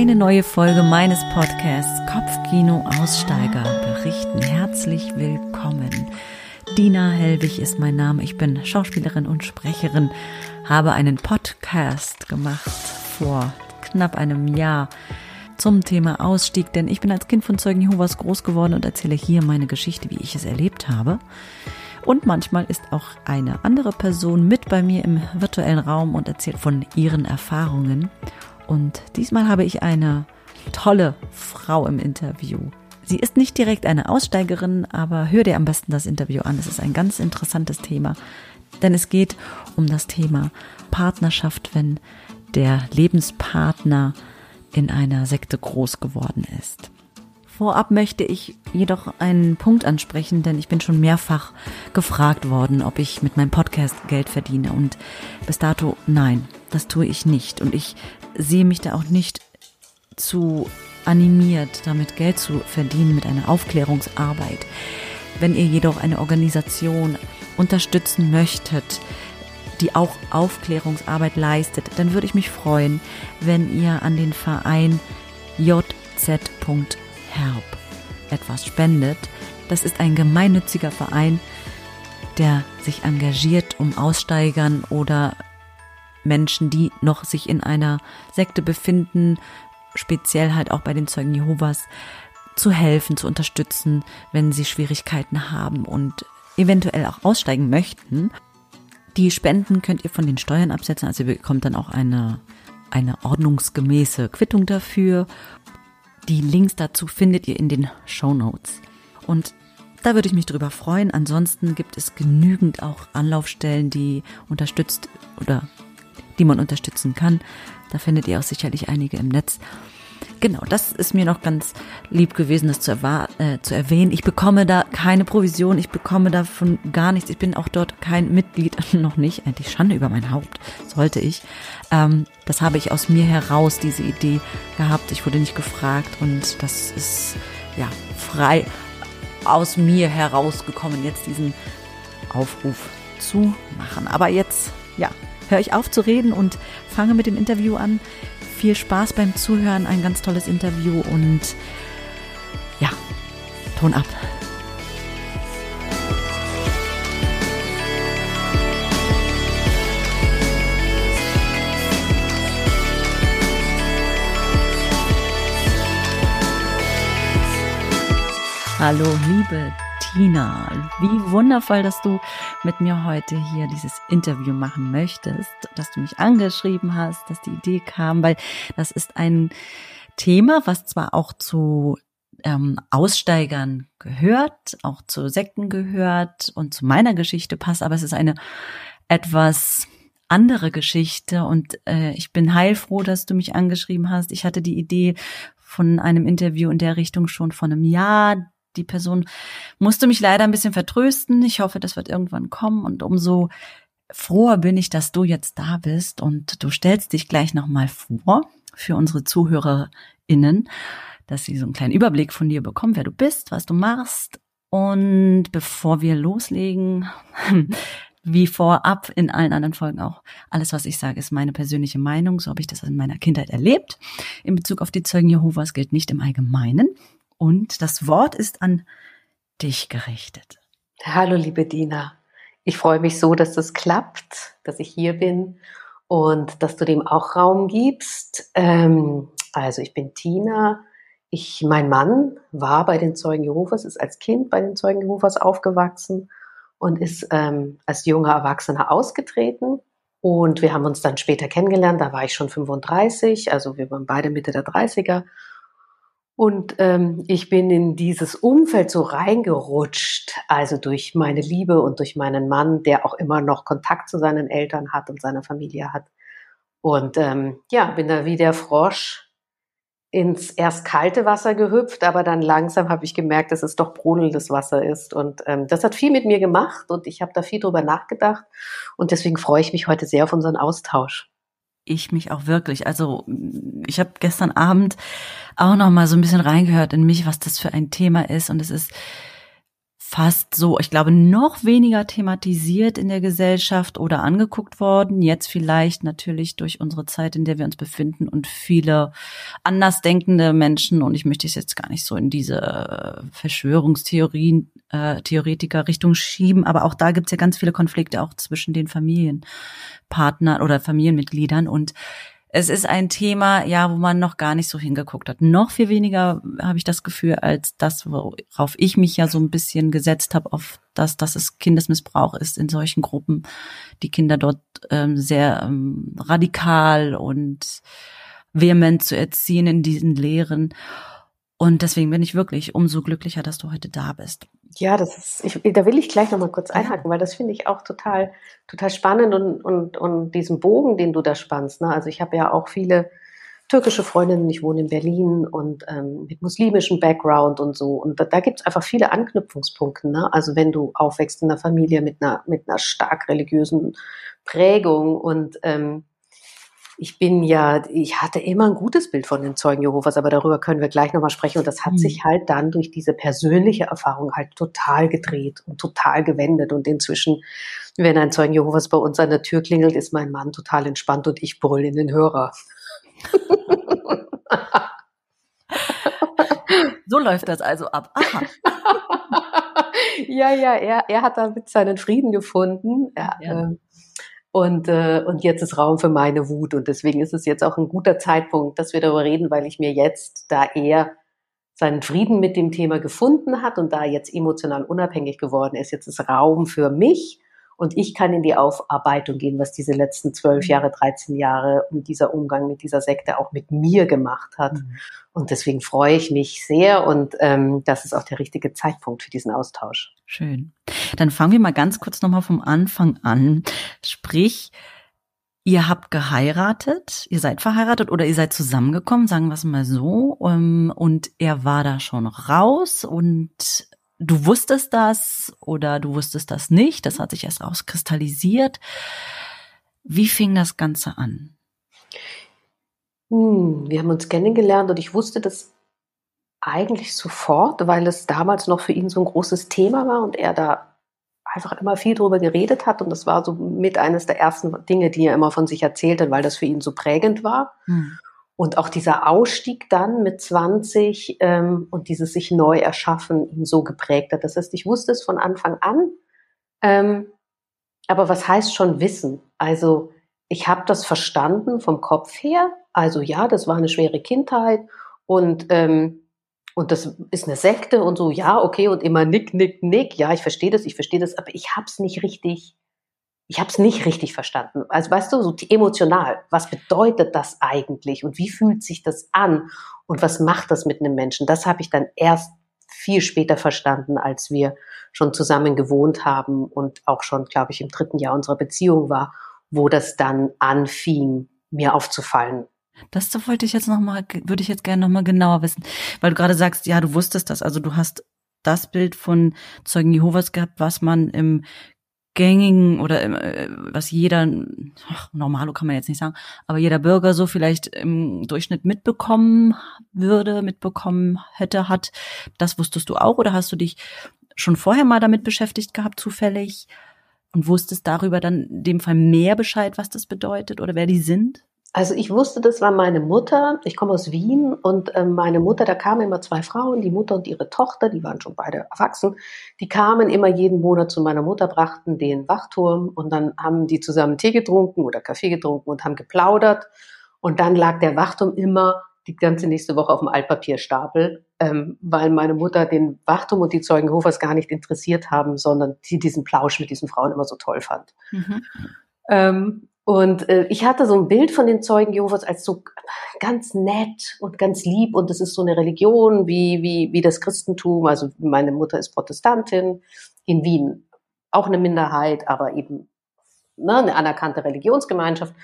eine neue Folge meines Podcasts Kopfkino Aussteiger berichten. Herzlich willkommen. Dina Helwig ist mein Name. Ich bin Schauspielerin und Sprecherin, habe einen Podcast gemacht vor knapp einem Jahr zum Thema Ausstieg, denn ich bin als Kind von Zeugen Jehovas groß geworden und erzähle hier meine Geschichte, wie ich es erlebt habe. Und manchmal ist auch eine andere Person mit bei mir im virtuellen Raum und erzählt von ihren Erfahrungen. Und diesmal habe ich eine tolle Frau im Interview. Sie ist nicht direkt eine Aussteigerin, aber hör dir am besten das Interview an. Es ist ein ganz interessantes Thema, denn es geht um das Thema Partnerschaft, wenn der Lebenspartner in einer Sekte groß geworden ist. Vorab möchte ich jedoch einen Punkt ansprechen, denn ich bin schon mehrfach gefragt worden, ob ich mit meinem Podcast Geld verdiene. Und bis dato nein, das tue ich nicht. Und ich sehe mich da auch nicht zu animiert, damit Geld zu verdienen mit einer Aufklärungsarbeit. Wenn ihr jedoch eine Organisation unterstützen möchtet, die auch Aufklärungsarbeit leistet, dann würde ich mich freuen, wenn ihr an den Verein jz.help etwas spendet. Das ist ein gemeinnütziger Verein, der sich engagiert, um Aussteigern oder Menschen, die noch sich in einer Sekte befinden, speziell halt auch bei den Zeugen Jehovas, zu helfen, zu unterstützen, wenn sie Schwierigkeiten haben und eventuell auch aussteigen möchten. Die Spenden könnt ihr von den Steuern absetzen, also ihr bekommt dann auch eine, eine ordnungsgemäße Quittung dafür. Die Links dazu findet ihr in den Show Notes. Und da würde ich mich drüber freuen. Ansonsten gibt es genügend auch Anlaufstellen, die unterstützt oder die man unterstützen kann. Da findet ihr auch sicherlich einige im Netz. Genau, das ist mir noch ganz lieb gewesen, das zu, äh, zu, erwähnen. Ich bekomme da keine Provision, ich bekomme davon gar nichts. Ich bin auch dort kein Mitglied, noch nicht. Eigentlich Schande über mein Haupt, sollte ich. Ähm, das habe ich aus mir heraus, diese Idee gehabt. Ich wurde nicht gefragt und das ist ja frei aus mir herausgekommen, jetzt diesen Aufruf zu machen. Aber jetzt, ja, höre ich auf zu reden und fange mit dem Interview an. Viel Spaß beim Zuhören, ein ganz tolles Interview und ja, Ton ab. Hallo, liebe Tina. Wie wundervoll, dass du mit mir heute hier dieses Interview machen möchtest, dass du mich angeschrieben hast, dass die Idee kam, weil das ist ein Thema, was zwar auch zu ähm, Aussteigern gehört, auch zu Sekten gehört und zu meiner Geschichte passt, aber es ist eine etwas andere Geschichte und äh, ich bin heilfroh, dass du mich angeschrieben hast. Ich hatte die Idee von einem Interview in der Richtung schon vor einem Jahr die Person musste mich leider ein bisschen vertrösten. Ich hoffe, das wird irgendwann kommen und umso froher bin ich, dass du jetzt da bist und du stellst dich gleich nochmal vor für unsere ZuhörerInnen, dass sie so einen kleinen Überblick von dir bekommen, wer du bist, was du machst. Und bevor wir loslegen, wie vorab in allen anderen Folgen auch, alles, was ich sage, ist meine persönliche Meinung. So habe ich das in meiner Kindheit erlebt. In Bezug auf die Zeugen Jehovas gilt nicht im Allgemeinen. Und das Wort ist an dich gerichtet. Hallo, liebe Dina. Ich freue mich so, dass das klappt, dass ich hier bin und dass du dem auch Raum gibst. Ähm, also ich bin Tina. Ich, mein Mann war bei den Zeugen Jehovas, ist als Kind bei den Zeugen Jehovas aufgewachsen und ist ähm, als junger Erwachsener ausgetreten. Und wir haben uns dann später kennengelernt, da war ich schon 35, also wir waren beide Mitte der 30er. Und ähm, ich bin in dieses Umfeld so reingerutscht, also durch meine Liebe und durch meinen Mann, der auch immer noch Kontakt zu seinen Eltern hat und seiner Familie hat. Und ähm, ja, bin da wie der Frosch ins erst kalte Wasser gehüpft, aber dann langsam habe ich gemerkt, dass es doch brodelndes Wasser ist. Und ähm, das hat viel mit mir gemacht und ich habe da viel drüber nachgedacht. Und deswegen freue ich mich heute sehr auf unseren Austausch ich mich auch wirklich. Also ich habe gestern Abend auch noch mal so ein bisschen reingehört in mich, was das für ein Thema ist und es ist fast so, ich glaube, noch weniger thematisiert in der Gesellschaft oder angeguckt worden. Jetzt vielleicht natürlich durch unsere Zeit, in der wir uns befinden und viele andersdenkende Menschen. Und ich möchte es jetzt gar nicht so in diese Verschwörungstheorien, äh, Theoretiker Richtung schieben. Aber auch da gibt es ja ganz viele Konflikte auch zwischen den Familienpartnern oder Familienmitgliedern. Und es ist ein Thema, ja, wo man noch gar nicht so hingeguckt hat. Noch viel weniger habe ich das Gefühl als das, worauf ich mich ja so ein bisschen gesetzt habe, auf das, dass es Kindesmissbrauch ist in solchen Gruppen, die Kinder dort ähm, sehr ähm, radikal und vehement zu erziehen in diesen Lehren. Und deswegen bin ich wirklich umso glücklicher, dass du heute da bist. Ja, das ist, ich, da will ich gleich nochmal kurz einhaken, weil das finde ich auch total, total spannend und, und, und diesen Bogen, den du da spannst. Ne? Also ich habe ja auch viele türkische Freundinnen, ich wohne in Berlin und ähm, mit muslimischem Background und so. Und da, da gibt es einfach viele Anknüpfungspunkte. Ne? Also wenn du aufwächst in einer Familie mit einer, mit einer stark religiösen Prägung und ähm, ich bin ja, ich hatte immer ein gutes Bild von den Zeugen Jehovas, aber darüber können wir gleich nochmal sprechen. Und das hat mhm. sich halt dann durch diese persönliche Erfahrung halt total gedreht und total gewendet. Und inzwischen, wenn ein Zeugen Jehovas bei uns an der Tür klingelt, ist mein Mann total entspannt und ich brüll in den Hörer. so läuft das also ab. Aha. ja, ja, er, er hat damit seinen Frieden gefunden. Er, ja. äh, und, äh, und jetzt ist Raum für meine Wut. Und deswegen ist es jetzt auch ein guter Zeitpunkt, dass wir darüber reden, weil ich mir jetzt, da er seinen Frieden mit dem Thema gefunden hat und da jetzt emotional unabhängig geworden ist, jetzt ist Raum für mich und ich kann in die Aufarbeitung gehen, was diese letzten zwölf mhm. Jahre, 13 Jahre und dieser Umgang mit dieser Sekte auch mit mir gemacht hat. Mhm. Und deswegen freue ich mich sehr und ähm, das ist auch der richtige Zeitpunkt für diesen Austausch. Schön. Dann fangen wir mal ganz kurz nochmal vom Anfang an. Sprich, Ihr habt geheiratet, ihr seid verheiratet oder ihr seid zusammengekommen, sagen wir es mal so, ähm, und er war da schon raus und du wusstest das oder du wusstest das nicht, das hat sich erst rauskristallisiert. Wie fing das Ganze an? Hm, wir haben uns kennengelernt und ich wusste das eigentlich sofort, weil es damals noch für ihn so ein großes Thema war und er da einfach immer viel drüber geredet hat und das war so mit eines der ersten Dinge, die er immer von sich erzählt hat, weil das für ihn so prägend war. Hm. Und auch dieser Ausstieg dann mit 20 ähm, und dieses sich neu erschaffen ihn so geprägt hat. Das heißt, ich wusste es von Anfang an. Ähm, aber was heißt schon wissen? Also ich habe das verstanden vom Kopf her. Also ja, das war eine schwere Kindheit und ähm, und das ist eine Sekte und so. Ja, okay und immer nick, nick, nick. Ja, ich verstehe das, ich verstehe das, aber ich habe es nicht richtig ich habe es nicht richtig verstanden. Also weißt du, so emotional, was bedeutet das eigentlich und wie fühlt sich das an und was macht das mit einem Menschen? Das habe ich dann erst viel später verstanden, als wir schon zusammen gewohnt haben und auch schon, glaube ich, im dritten Jahr unserer Beziehung war, wo das dann anfing, mir aufzufallen. Das wollte ich jetzt noch mal, würde ich jetzt gerne noch mal genauer wissen, weil du gerade sagst, ja, du wusstest das, also du hast das Bild von Zeugen Jehovas gehabt, was man im gängigen oder äh, was jeder, ach, normalo kann man jetzt nicht sagen, aber jeder Bürger so vielleicht im Durchschnitt mitbekommen würde, mitbekommen hätte, hat, das wusstest du auch oder hast du dich schon vorher mal damit beschäftigt gehabt, zufällig? Und wusstest darüber dann in dem Fall mehr Bescheid, was das bedeutet oder wer die sind? Also ich wusste, das war meine Mutter. Ich komme aus Wien und äh, meine Mutter, da kamen immer zwei Frauen, die Mutter und ihre Tochter, die waren schon beide erwachsen. Die kamen immer jeden Monat zu meiner Mutter, brachten den Wachturm und dann haben die zusammen Tee getrunken oder Kaffee getrunken und haben geplaudert. Und dann lag der Wachturm immer die ganze nächste Woche auf dem Altpapierstapel, ähm, weil meine Mutter den Wachturm und die Zeugen Hofers gar nicht interessiert haben, sondern sie diesen Plausch mit diesen Frauen immer so toll fand. Mhm. Ähm, und äh, ich hatte so ein Bild von den Zeugen Jehovas als so ganz nett und ganz lieb und es ist so eine Religion wie, wie, wie das Christentum. Also meine Mutter ist Protestantin, in Wien auch eine Minderheit, aber eben ne, eine anerkannte Religionsgemeinschaft.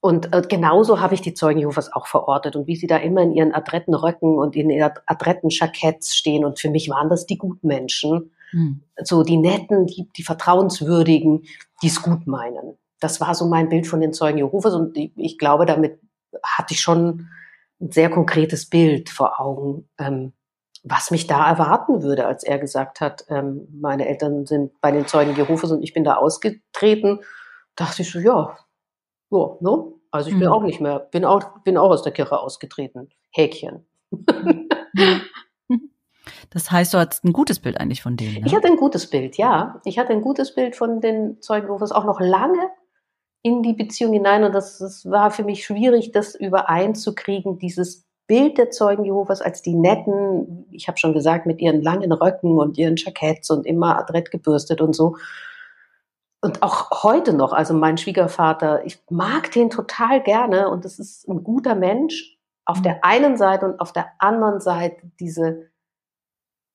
Und äh, genauso habe ich die Zeugen Jehovas auch verortet und wie sie da immer in ihren adretten Röcken und in ihren adretten Jacketts stehen. Und für mich waren das die guten Menschen, hm. so die netten, die, die vertrauenswürdigen, die es gut meinen das war so mein Bild von den Zeugen Jehovas und ich, glaube, damit hatte ich schon ein sehr konkretes Bild vor Augen, ähm, was mich da erwarten würde, als er gesagt hat, ähm, meine Eltern sind bei den Zeugen Jehovas und ich bin da ausgetreten, dachte ich so, ja, ja, ne? Also ich mhm. bin auch nicht mehr, bin auch, bin auch aus der Kirche ausgetreten. Häkchen. Das heißt, du hattest ein gutes Bild eigentlich von denen. Ne? Ich hatte ein gutes Bild, ja. Ich hatte ein gutes Bild von den Zeugen Jehovas auch noch lange in die Beziehung hinein. Und das, das war für mich schwierig, das übereinzukriegen, dieses Bild der Zeugen Jehovas als die netten, ich habe schon gesagt, mit ihren langen Röcken und ihren Jacketts und immer adrett gebürstet und so. Und auch heute noch, also mein Schwiegervater, ich mag den total gerne. Und das ist ein guter Mensch auf der einen Seite und auf der anderen Seite diese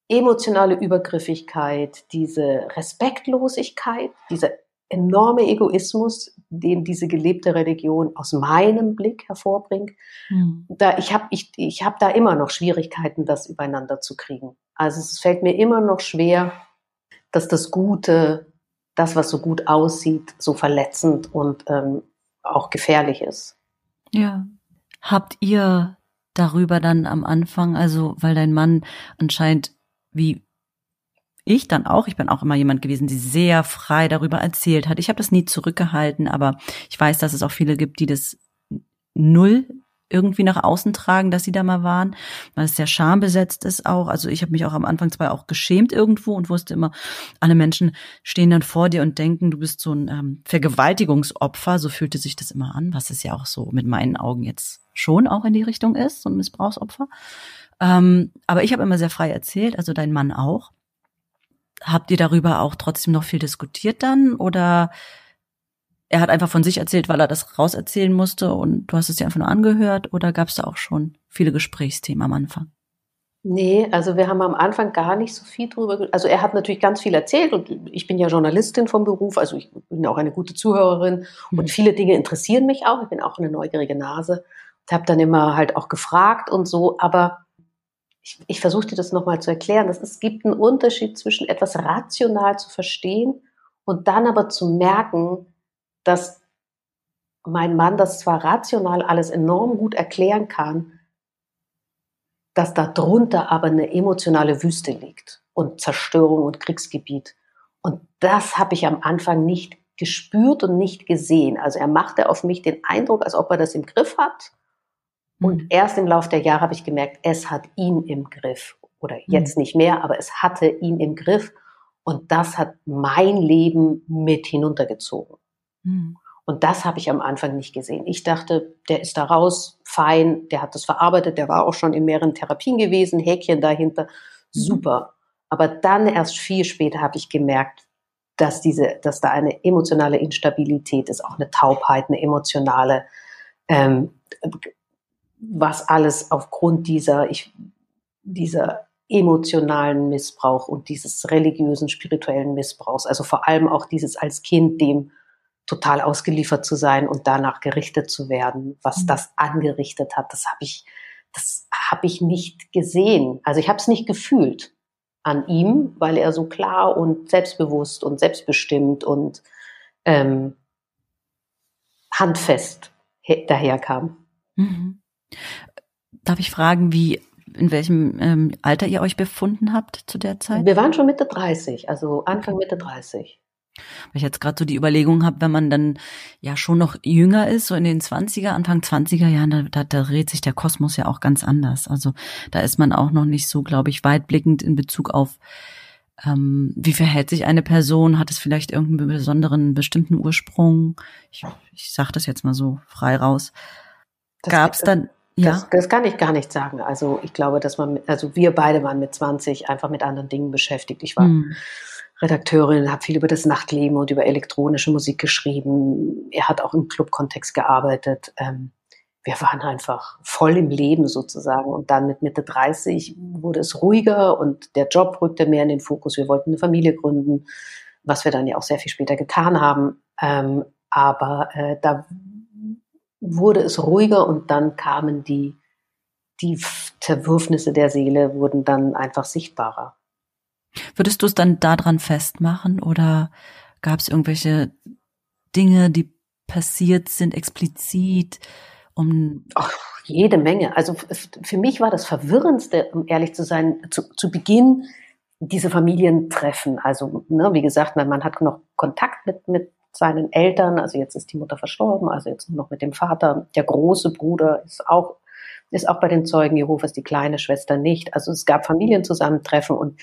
emotionale Übergriffigkeit, diese Respektlosigkeit, dieser enorme Egoismus, den diese gelebte Religion aus meinem Blick hervorbringt. Mhm. Da, ich habe ich, ich hab da immer noch Schwierigkeiten, das übereinander zu kriegen. Also es fällt mir immer noch schwer, dass das Gute, das, was so gut aussieht, so verletzend und ähm, auch gefährlich ist. Ja. Habt ihr darüber dann am Anfang, also weil dein Mann anscheinend wie ich dann auch, ich bin auch immer jemand gewesen, die sehr frei darüber erzählt hat. Ich habe das nie zurückgehalten, aber ich weiß, dass es auch viele gibt, die das null irgendwie nach außen tragen, dass sie da mal waren, weil es sehr schambesetzt ist auch. Also ich habe mich auch am Anfang zwar auch geschämt irgendwo und wusste immer, alle Menschen stehen dann vor dir und denken, du bist so ein ähm, Vergewaltigungsopfer. So fühlte sich das immer an, was es ja auch so mit meinen Augen jetzt schon auch in die Richtung ist, so ein Missbrauchsopfer. Ähm, aber ich habe immer sehr frei erzählt, also dein Mann auch. Habt ihr darüber auch trotzdem noch viel diskutiert dann oder er hat einfach von sich erzählt, weil er das rauserzählen musste und du hast es dir einfach nur angehört oder gab es da auch schon viele Gesprächsthemen am Anfang? Nee, also wir haben am Anfang gar nicht so viel drüber. Also er hat natürlich ganz viel erzählt und ich bin ja Journalistin vom Beruf, also ich bin auch eine gute Zuhörerin mhm. und viele Dinge interessieren mich auch. Ich bin auch eine neugierige Nase und habe dann immer halt auch gefragt und so. Aber ich, ich versuche dir das nochmal zu erklären, dass es gibt einen Unterschied zwischen etwas rational zu verstehen und dann aber zu merken, dass mein Mann das zwar rational alles enorm gut erklären kann, dass da drunter aber eine emotionale Wüste liegt und Zerstörung und Kriegsgebiet. Und das habe ich am Anfang nicht gespürt und nicht gesehen. Also er machte auf mich den Eindruck, als ob er das im Griff hat. Und mhm. erst im Laufe der Jahre habe ich gemerkt, es hat ihn im Griff. Oder jetzt mhm. nicht mehr, aber es hatte ihn im Griff. Und das hat mein Leben mit hinuntergezogen. Mhm. Und das habe ich am Anfang nicht gesehen. Ich dachte, der ist da raus, fein, der hat das verarbeitet, der war auch schon in mehreren Therapien gewesen, Häkchen dahinter, mhm. super. Aber dann erst viel später habe ich gemerkt, dass diese, dass da eine emotionale Instabilität ist, auch eine Taubheit, eine emotionale ähm, was alles aufgrund dieser, ich, dieser emotionalen Missbrauch und dieses religiösen, spirituellen Missbrauchs, also vor allem auch dieses als Kind dem total ausgeliefert zu sein und danach gerichtet zu werden, was mhm. das angerichtet hat, das habe ich, das habe ich nicht gesehen. Also ich habe es nicht gefühlt an ihm, weil er so klar und selbstbewusst und selbstbestimmt und ähm, handfest daherkam. Mhm. Darf ich fragen, wie in welchem ähm, Alter ihr euch befunden habt zu der Zeit? Wir waren schon Mitte 30, also Anfang Mitte 30. Weil ich jetzt gerade so die Überlegung habe, wenn man dann ja schon noch jünger ist, so in den 20er, Anfang 20er Jahren, da, da, da dreht sich der Kosmos ja auch ganz anders. Also da ist man auch noch nicht so, glaube ich, weitblickend in Bezug auf, ähm, wie verhält sich eine Person, hat es vielleicht irgendeinen besonderen, bestimmten Ursprung? Ich, ich sage das jetzt mal so frei raus. Gab es dann ja. Das, das, kann ich gar nicht sagen. Also ich glaube, dass man, also wir beide waren mit 20 einfach mit anderen Dingen beschäftigt. Ich war mhm. Redakteurin, habe viel über das Nachtleben und über elektronische Musik geschrieben. Er hat auch im Clubkontext gearbeitet. Ähm, wir waren einfach voll im Leben sozusagen. Und dann mit Mitte 30 wurde es ruhiger und der Job rückte mehr in den Fokus. Wir wollten eine Familie gründen, was wir dann ja auch sehr viel später getan haben. Ähm, aber äh, da wurde es ruhiger und dann kamen die, die Zerwürfnisse der Seele wurden dann einfach sichtbarer. Würdest du es dann daran festmachen oder gab es irgendwelche Dinge, die passiert sind explizit Um Ach, jede Menge. Also für mich war das Verwirrendste, um ehrlich zu sein, zu, zu Beginn diese Familientreffen. Also, ne, wie gesagt, man hat noch Kontakt mit, mit seinen Eltern. Also jetzt ist die Mutter verstorben, also jetzt nur noch mit dem Vater. Der große Bruder ist auch, ist auch bei den Zeugen Jehovas, die kleine Schwester nicht. Also es gab Familienzusammentreffen und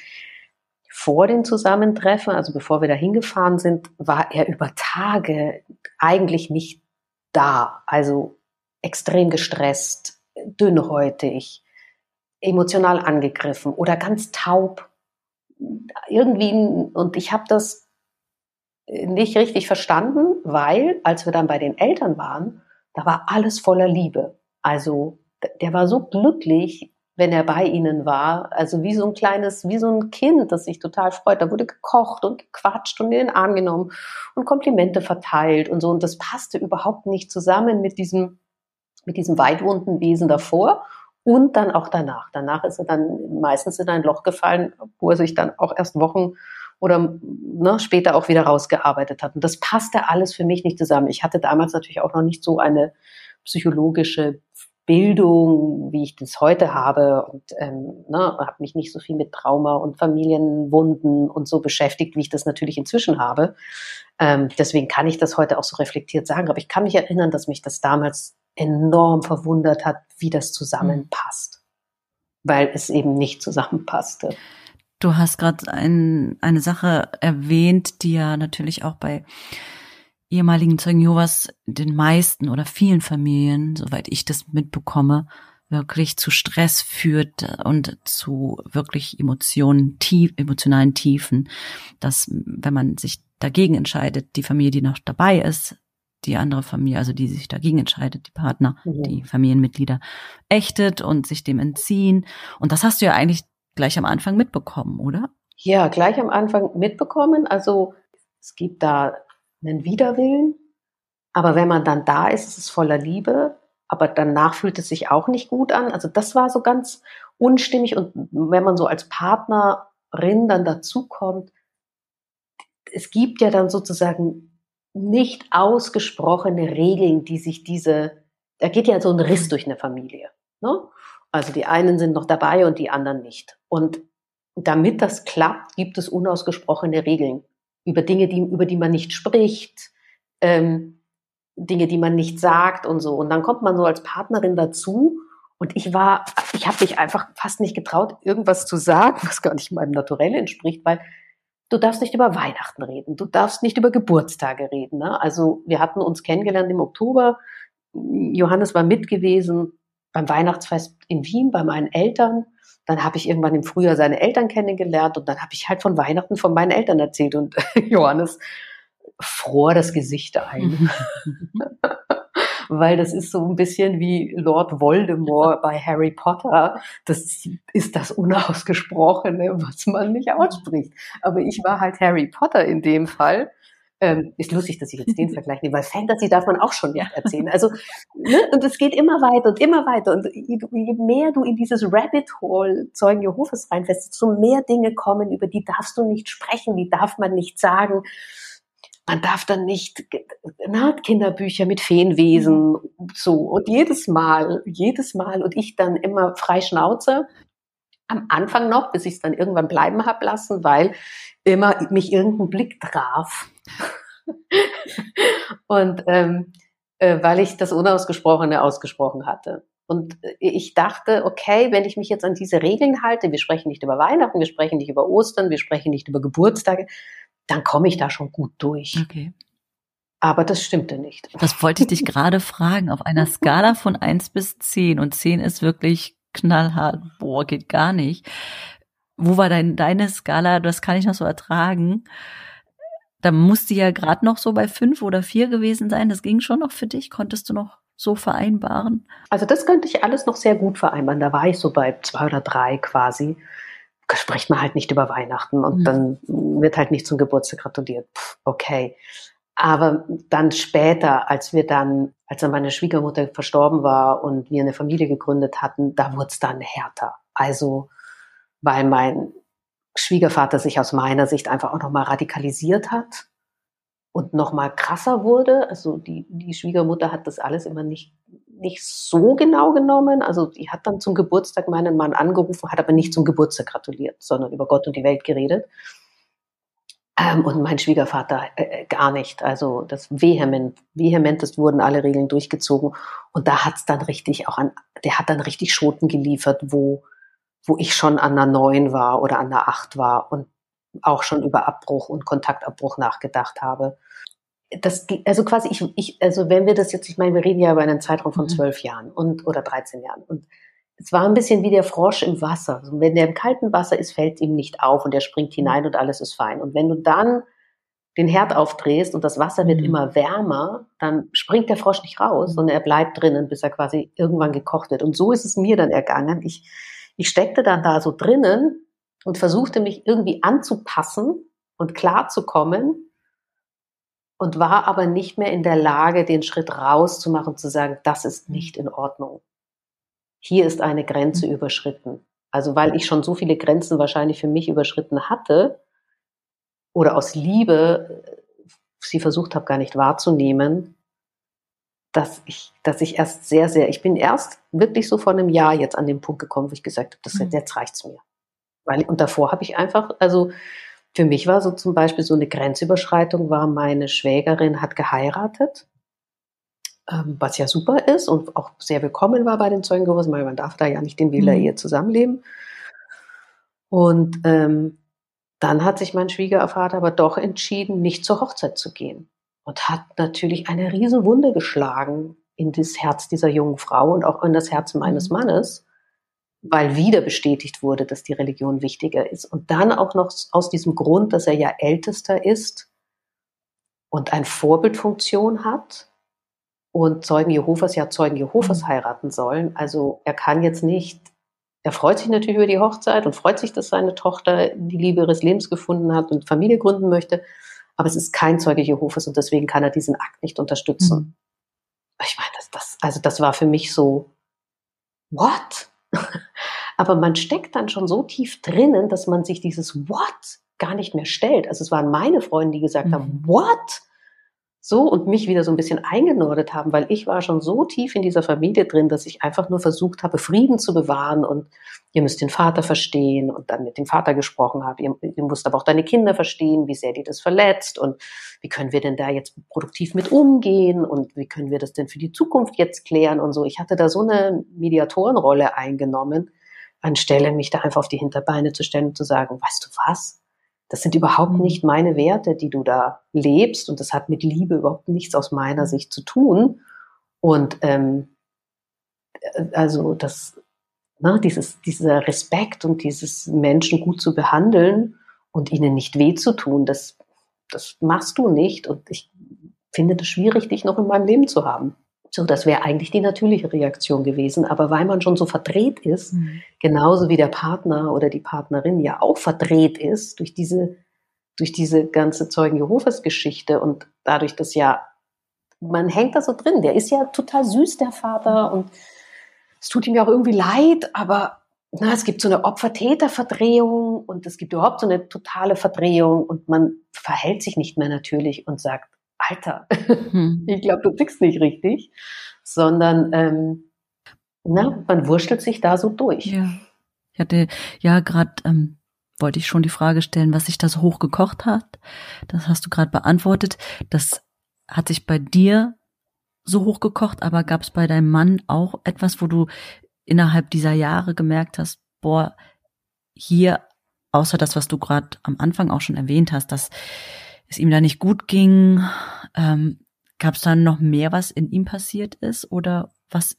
vor den Zusammentreffen, also bevor wir da hingefahren sind, war er über Tage eigentlich nicht da. Also extrem gestresst, dünnhäutig, emotional angegriffen oder ganz taub. Irgendwie, und ich habe das nicht richtig verstanden, weil als wir dann bei den Eltern waren, da war alles voller Liebe. Also der war so glücklich, wenn er bei ihnen war. Also wie so ein kleines, wie so ein Kind, das sich total freut. Da wurde gekocht und gequatscht und in den Arm genommen und Komplimente verteilt und so. Und das passte überhaupt nicht zusammen mit diesem, mit diesem weitwunden Wesen davor und dann auch danach. Danach ist er dann meistens in ein Loch gefallen, wo er sich dann auch erst Wochen oder ne, später auch wieder rausgearbeitet hat. Und das passte alles für mich nicht zusammen. Ich hatte damals natürlich auch noch nicht so eine psychologische Bildung, wie ich das heute habe und ähm, ne, habe mich nicht so viel mit Trauma und Familienwunden und so beschäftigt, wie ich das natürlich inzwischen habe. Ähm, deswegen kann ich das heute auch so reflektiert sagen. Aber ich kann mich erinnern, dass mich das damals enorm verwundert hat, wie das zusammenpasst, weil es eben nicht zusammenpasste. Du hast gerade ein, eine Sache erwähnt, die ja natürlich auch bei ehemaligen Zeugen Jehovas den meisten oder vielen Familien, soweit ich das mitbekomme, wirklich zu Stress führt und zu wirklich Emotionen, tief, emotionalen Tiefen, dass wenn man sich dagegen entscheidet, die Familie, die noch dabei ist, die andere Familie, also die sich dagegen entscheidet, die Partner, mhm. die Familienmitglieder, ächtet und sich dem entziehen. Und das hast du ja eigentlich gleich am Anfang mitbekommen, oder? Ja, gleich am Anfang mitbekommen. Also es gibt da einen Widerwillen. Aber wenn man dann da ist, ist es voller Liebe. Aber danach fühlt es sich auch nicht gut an. Also das war so ganz unstimmig. Und wenn man so als Partnerin dann dazukommt, es gibt ja dann sozusagen nicht ausgesprochene Regeln, die sich diese, da geht ja so ein Riss durch eine Familie. Ne? Also die einen sind noch dabei und die anderen nicht. Und damit das klappt, gibt es unausgesprochene Regeln über Dinge, die, über die man nicht spricht, ähm, Dinge, die man nicht sagt und so. Und dann kommt man so als Partnerin dazu. Und ich war, ich habe mich einfach fast nicht getraut, irgendwas zu sagen, was gar nicht meinem Naturell entspricht, weil du darfst nicht über Weihnachten reden, du darfst nicht über Geburtstage reden. Ne? Also wir hatten uns kennengelernt im Oktober. Johannes war mit gewesen beim Weihnachtsfest in Wien bei meinen Eltern. Dann habe ich irgendwann im Frühjahr seine Eltern kennengelernt und dann habe ich halt von Weihnachten von meinen Eltern erzählt und Johannes fror das Gesicht ein. Weil das ist so ein bisschen wie Lord Voldemort bei Harry Potter. Das ist das Unausgesprochene, was man nicht ausspricht. Aber ich war halt Harry Potter in dem Fall. Ähm, ist lustig, dass ich jetzt den Vergleich nehme, weil Fantasy darf man auch schon nicht erzählen. Also, ne, und es geht immer weiter und immer weiter. Und je, je mehr du in dieses Rabbit Hole Zeugen Jehovas reinfährst, desto mehr Dinge kommen, über die darfst du nicht sprechen, die darf man nicht sagen. Man darf dann nicht, na, Kinderbücher mit Feenwesen, so. Und jedes Mal, jedes Mal, und ich dann immer frei Schnauze, am Anfang noch, bis ich es dann irgendwann bleiben hab lassen, weil immer mich irgendein Blick traf. und ähm, äh, weil ich das Unausgesprochene ausgesprochen hatte. Und äh, ich dachte, okay, wenn ich mich jetzt an diese Regeln halte, wir sprechen nicht über Weihnachten, wir sprechen nicht über Ostern, wir sprechen nicht über Geburtstage, dann komme ich da schon gut durch. Okay. Aber das stimmte nicht. Das wollte ich dich gerade fragen. Auf einer Skala von eins bis zehn und zehn ist wirklich knallhart, boah, geht gar nicht wo war dein, deine Skala, das kann ich noch so ertragen. Da musste ja gerade noch so bei fünf oder vier gewesen sein. Das ging schon noch für dich. Konntest du noch so vereinbaren? Also das könnte ich alles noch sehr gut vereinbaren. Da war ich so bei zwei oder drei quasi. Da spricht man halt nicht über Weihnachten und mhm. dann wird halt nicht zum Geburtstag gratuliert. Pff, okay. Aber dann später, als wir dann, als dann meine Schwiegermutter verstorben war und wir eine Familie gegründet hatten, da wurde es dann härter. Also weil mein Schwiegervater sich aus meiner Sicht einfach auch nochmal radikalisiert hat und nochmal krasser wurde. Also die, die Schwiegermutter hat das alles immer nicht, nicht so genau genommen. Also die hat dann zum Geburtstag meinen Mann angerufen, hat aber nicht zum Geburtstag gratuliert, sondern über Gott und die Welt geredet. Ähm, und mein Schwiegervater äh, äh gar nicht. Also das vehement, vehementest wurden alle Regeln durchgezogen. Und da hat's dann richtig auch an, der hat dann richtig Schoten geliefert, wo, wo ich schon an der neun war oder an der acht war und auch schon über Abbruch und Kontaktabbruch nachgedacht habe. Das, also quasi ich, ich, also wenn wir das jetzt, ich meine, wir reden ja über einen Zeitraum von mhm. zwölf Jahren und oder 13 Jahren und es war ein bisschen wie der Frosch im Wasser. Also wenn der im kalten Wasser ist, fällt ihm nicht auf und er springt hinein und alles ist fein. Und wenn du dann den Herd aufdrehst und das Wasser wird mhm. immer wärmer, dann springt der Frosch nicht raus, mhm. sondern er bleibt drinnen, bis er quasi irgendwann gekocht wird. Und so ist es mir dann ergangen. Ich, ich steckte dann da so drinnen und versuchte mich irgendwie anzupassen und klarzukommen und war aber nicht mehr in der Lage, den Schritt rauszumachen und zu sagen, das ist nicht in Ordnung hier ist eine Grenze mhm. überschritten. Also weil ich schon so viele Grenzen wahrscheinlich für mich überschritten hatte oder aus Liebe äh, sie versucht habe, gar nicht wahrzunehmen, dass ich, dass ich erst sehr, sehr, ich bin erst wirklich so vor einem Jahr jetzt an den Punkt gekommen, wo ich gesagt habe, das, mhm. jetzt reicht's mir. Weil, und davor habe ich einfach, also für mich war so zum Beispiel so eine Grenzüberschreitung, war meine Schwägerin hat geheiratet ähm, was ja super ist und auch sehr willkommen war bei den Zeugen Jehovas, weil man darf da ja nicht in wilder mhm. Ehe zusammenleben. Und ähm, dann hat sich mein Schwiegervater aber doch entschieden, nicht zur Hochzeit zu gehen und hat natürlich eine Riesenwunde geschlagen in das Herz dieser jungen Frau und auch in das Herz meines mhm. Mannes, weil wieder bestätigt wurde, dass die Religion wichtiger ist. Und dann auch noch aus diesem Grund, dass er ja ältester ist und eine Vorbildfunktion hat und Zeugen Jehovas ja Zeugen Jehovas mhm. heiraten sollen. Also er kann jetzt nicht, er freut sich natürlich über die Hochzeit und freut sich, dass seine Tochter die Liebe ihres Lebens gefunden hat und Familie gründen möchte, aber es ist kein Zeuge Jehovas und deswegen kann er diesen Akt nicht unterstützen. Mhm. Ich meine, das, das, also das war für mich so, what? aber man steckt dann schon so tief drinnen, dass man sich dieses What gar nicht mehr stellt. Also es waren meine Freunde, die gesagt mhm. haben, What? So und mich wieder so ein bisschen eingenordet haben, weil ich war schon so tief in dieser Familie drin, dass ich einfach nur versucht habe, Frieden zu bewahren und ihr müsst den Vater verstehen und dann mit dem Vater gesprochen habe. Ihr, ihr müsst aber auch deine Kinder verstehen, wie sehr die das verletzt und wie können wir denn da jetzt produktiv mit umgehen und wie können wir das denn für die Zukunft jetzt klären und so. Ich hatte da so eine Mediatorenrolle eingenommen, anstelle mich da einfach auf die Hinterbeine zu stellen und zu sagen, weißt du was? Das sind überhaupt mhm. nicht meine Werte, die du da lebst und das hat mit Liebe überhaupt nichts aus meiner Sicht zu tun. Und ähm, äh, also das, ne, dieses, dieser Respekt und dieses Menschen gut zu behandeln und ihnen nicht weh zu tun, das, das machst du nicht. Und ich finde das schwierig, dich noch in meinem Leben zu haben. So, das wäre eigentlich die natürliche Reaktion gewesen. Aber weil man schon so verdreht ist, mhm. genauso wie der Partner oder die Partnerin ja auch verdreht ist durch diese, durch diese ganze Zeugen Jehovas Geschichte und dadurch, dass ja, man hängt da so drin. Der ist ja total süß, der Vater, und es tut ihm ja auch irgendwie leid, aber na, es gibt so eine Opfer-Täter-Verdrehung und es gibt überhaupt so eine totale Verdrehung und man verhält sich nicht mehr natürlich und sagt, Alter, hm. ich glaube, du tickst nicht richtig, sondern ähm, na, man wurschtelt sich da so durch. Ja. Ich hatte ja gerade, ähm, wollte ich schon die Frage stellen, was sich da so hochgekocht hat. Das hast du gerade beantwortet. Das hat sich bei dir so hochgekocht, aber gab es bei deinem Mann auch etwas, wo du innerhalb dieser Jahre gemerkt hast, boah, hier, außer das, was du gerade am Anfang auch schon erwähnt hast, dass es ihm da nicht gut ging? Ähm, Gab es da noch mehr, was in ihm passiert ist oder was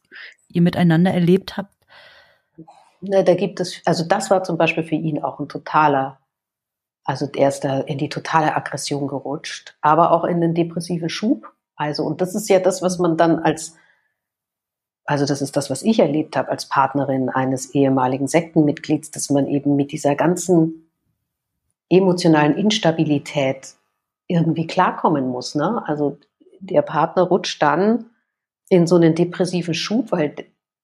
ihr miteinander erlebt habt? Ne, da gibt es, also das war zum Beispiel für ihn auch ein totaler, also er ist da in die totale Aggression gerutscht, aber auch in den depressiven Schub. Also, und das ist ja das, was man dann als, also das ist das, was ich erlebt habe als Partnerin eines ehemaligen Sektenmitglieds, dass man eben mit dieser ganzen emotionalen Instabilität irgendwie klarkommen muss. Ne? Also der Partner rutscht dann in so einen depressiven Schub, weil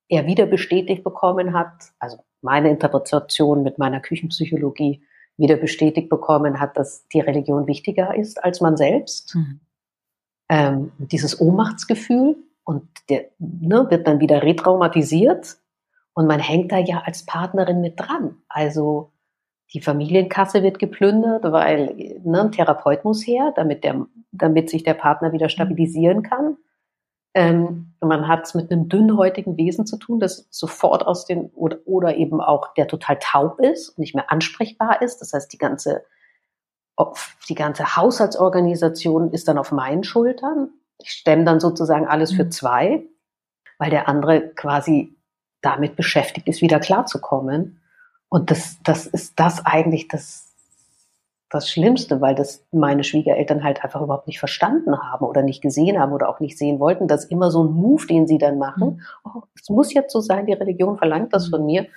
er wieder bestätigt bekommen hat, also meine Interpretation mit meiner Küchenpsychologie wieder bestätigt bekommen hat, dass die Religion wichtiger ist als man selbst. Mhm. Ähm, dieses Ohnmachtsgefühl und der ne, wird dann wieder retraumatisiert und man hängt da ja als Partnerin mit dran. Also die Familienkasse wird geplündert, weil ne, ein Therapeut muss her, damit, der, damit sich der Partner wieder stabilisieren kann. Ähm, man hat es mit einem dünnhäutigen Wesen zu tun, das sofort aus den oder, oder eben auch der total taub ist und nicht mehr ansprechbar ist. Das heißt, die ganze die ganze Haushaltsorganisation ist dann auf meinen Schultern. Ich stemme dann sozusagen alles für mhm. zwei, weil der andere quasi damit beschäftigt ist, wieder klarzukommen. Und das, das ist das eigentlich das, das Schlimmste, weil das meine Schwiegereltern halt einfach überhaupt nicht verstanden haben oder nicht gesehen haben oder auch nicht sehen wollten. dass immer so ein Move, den sie dann machen. Mhm. Oh, es muss jetzt so sein, die Religion verlangt das von mir.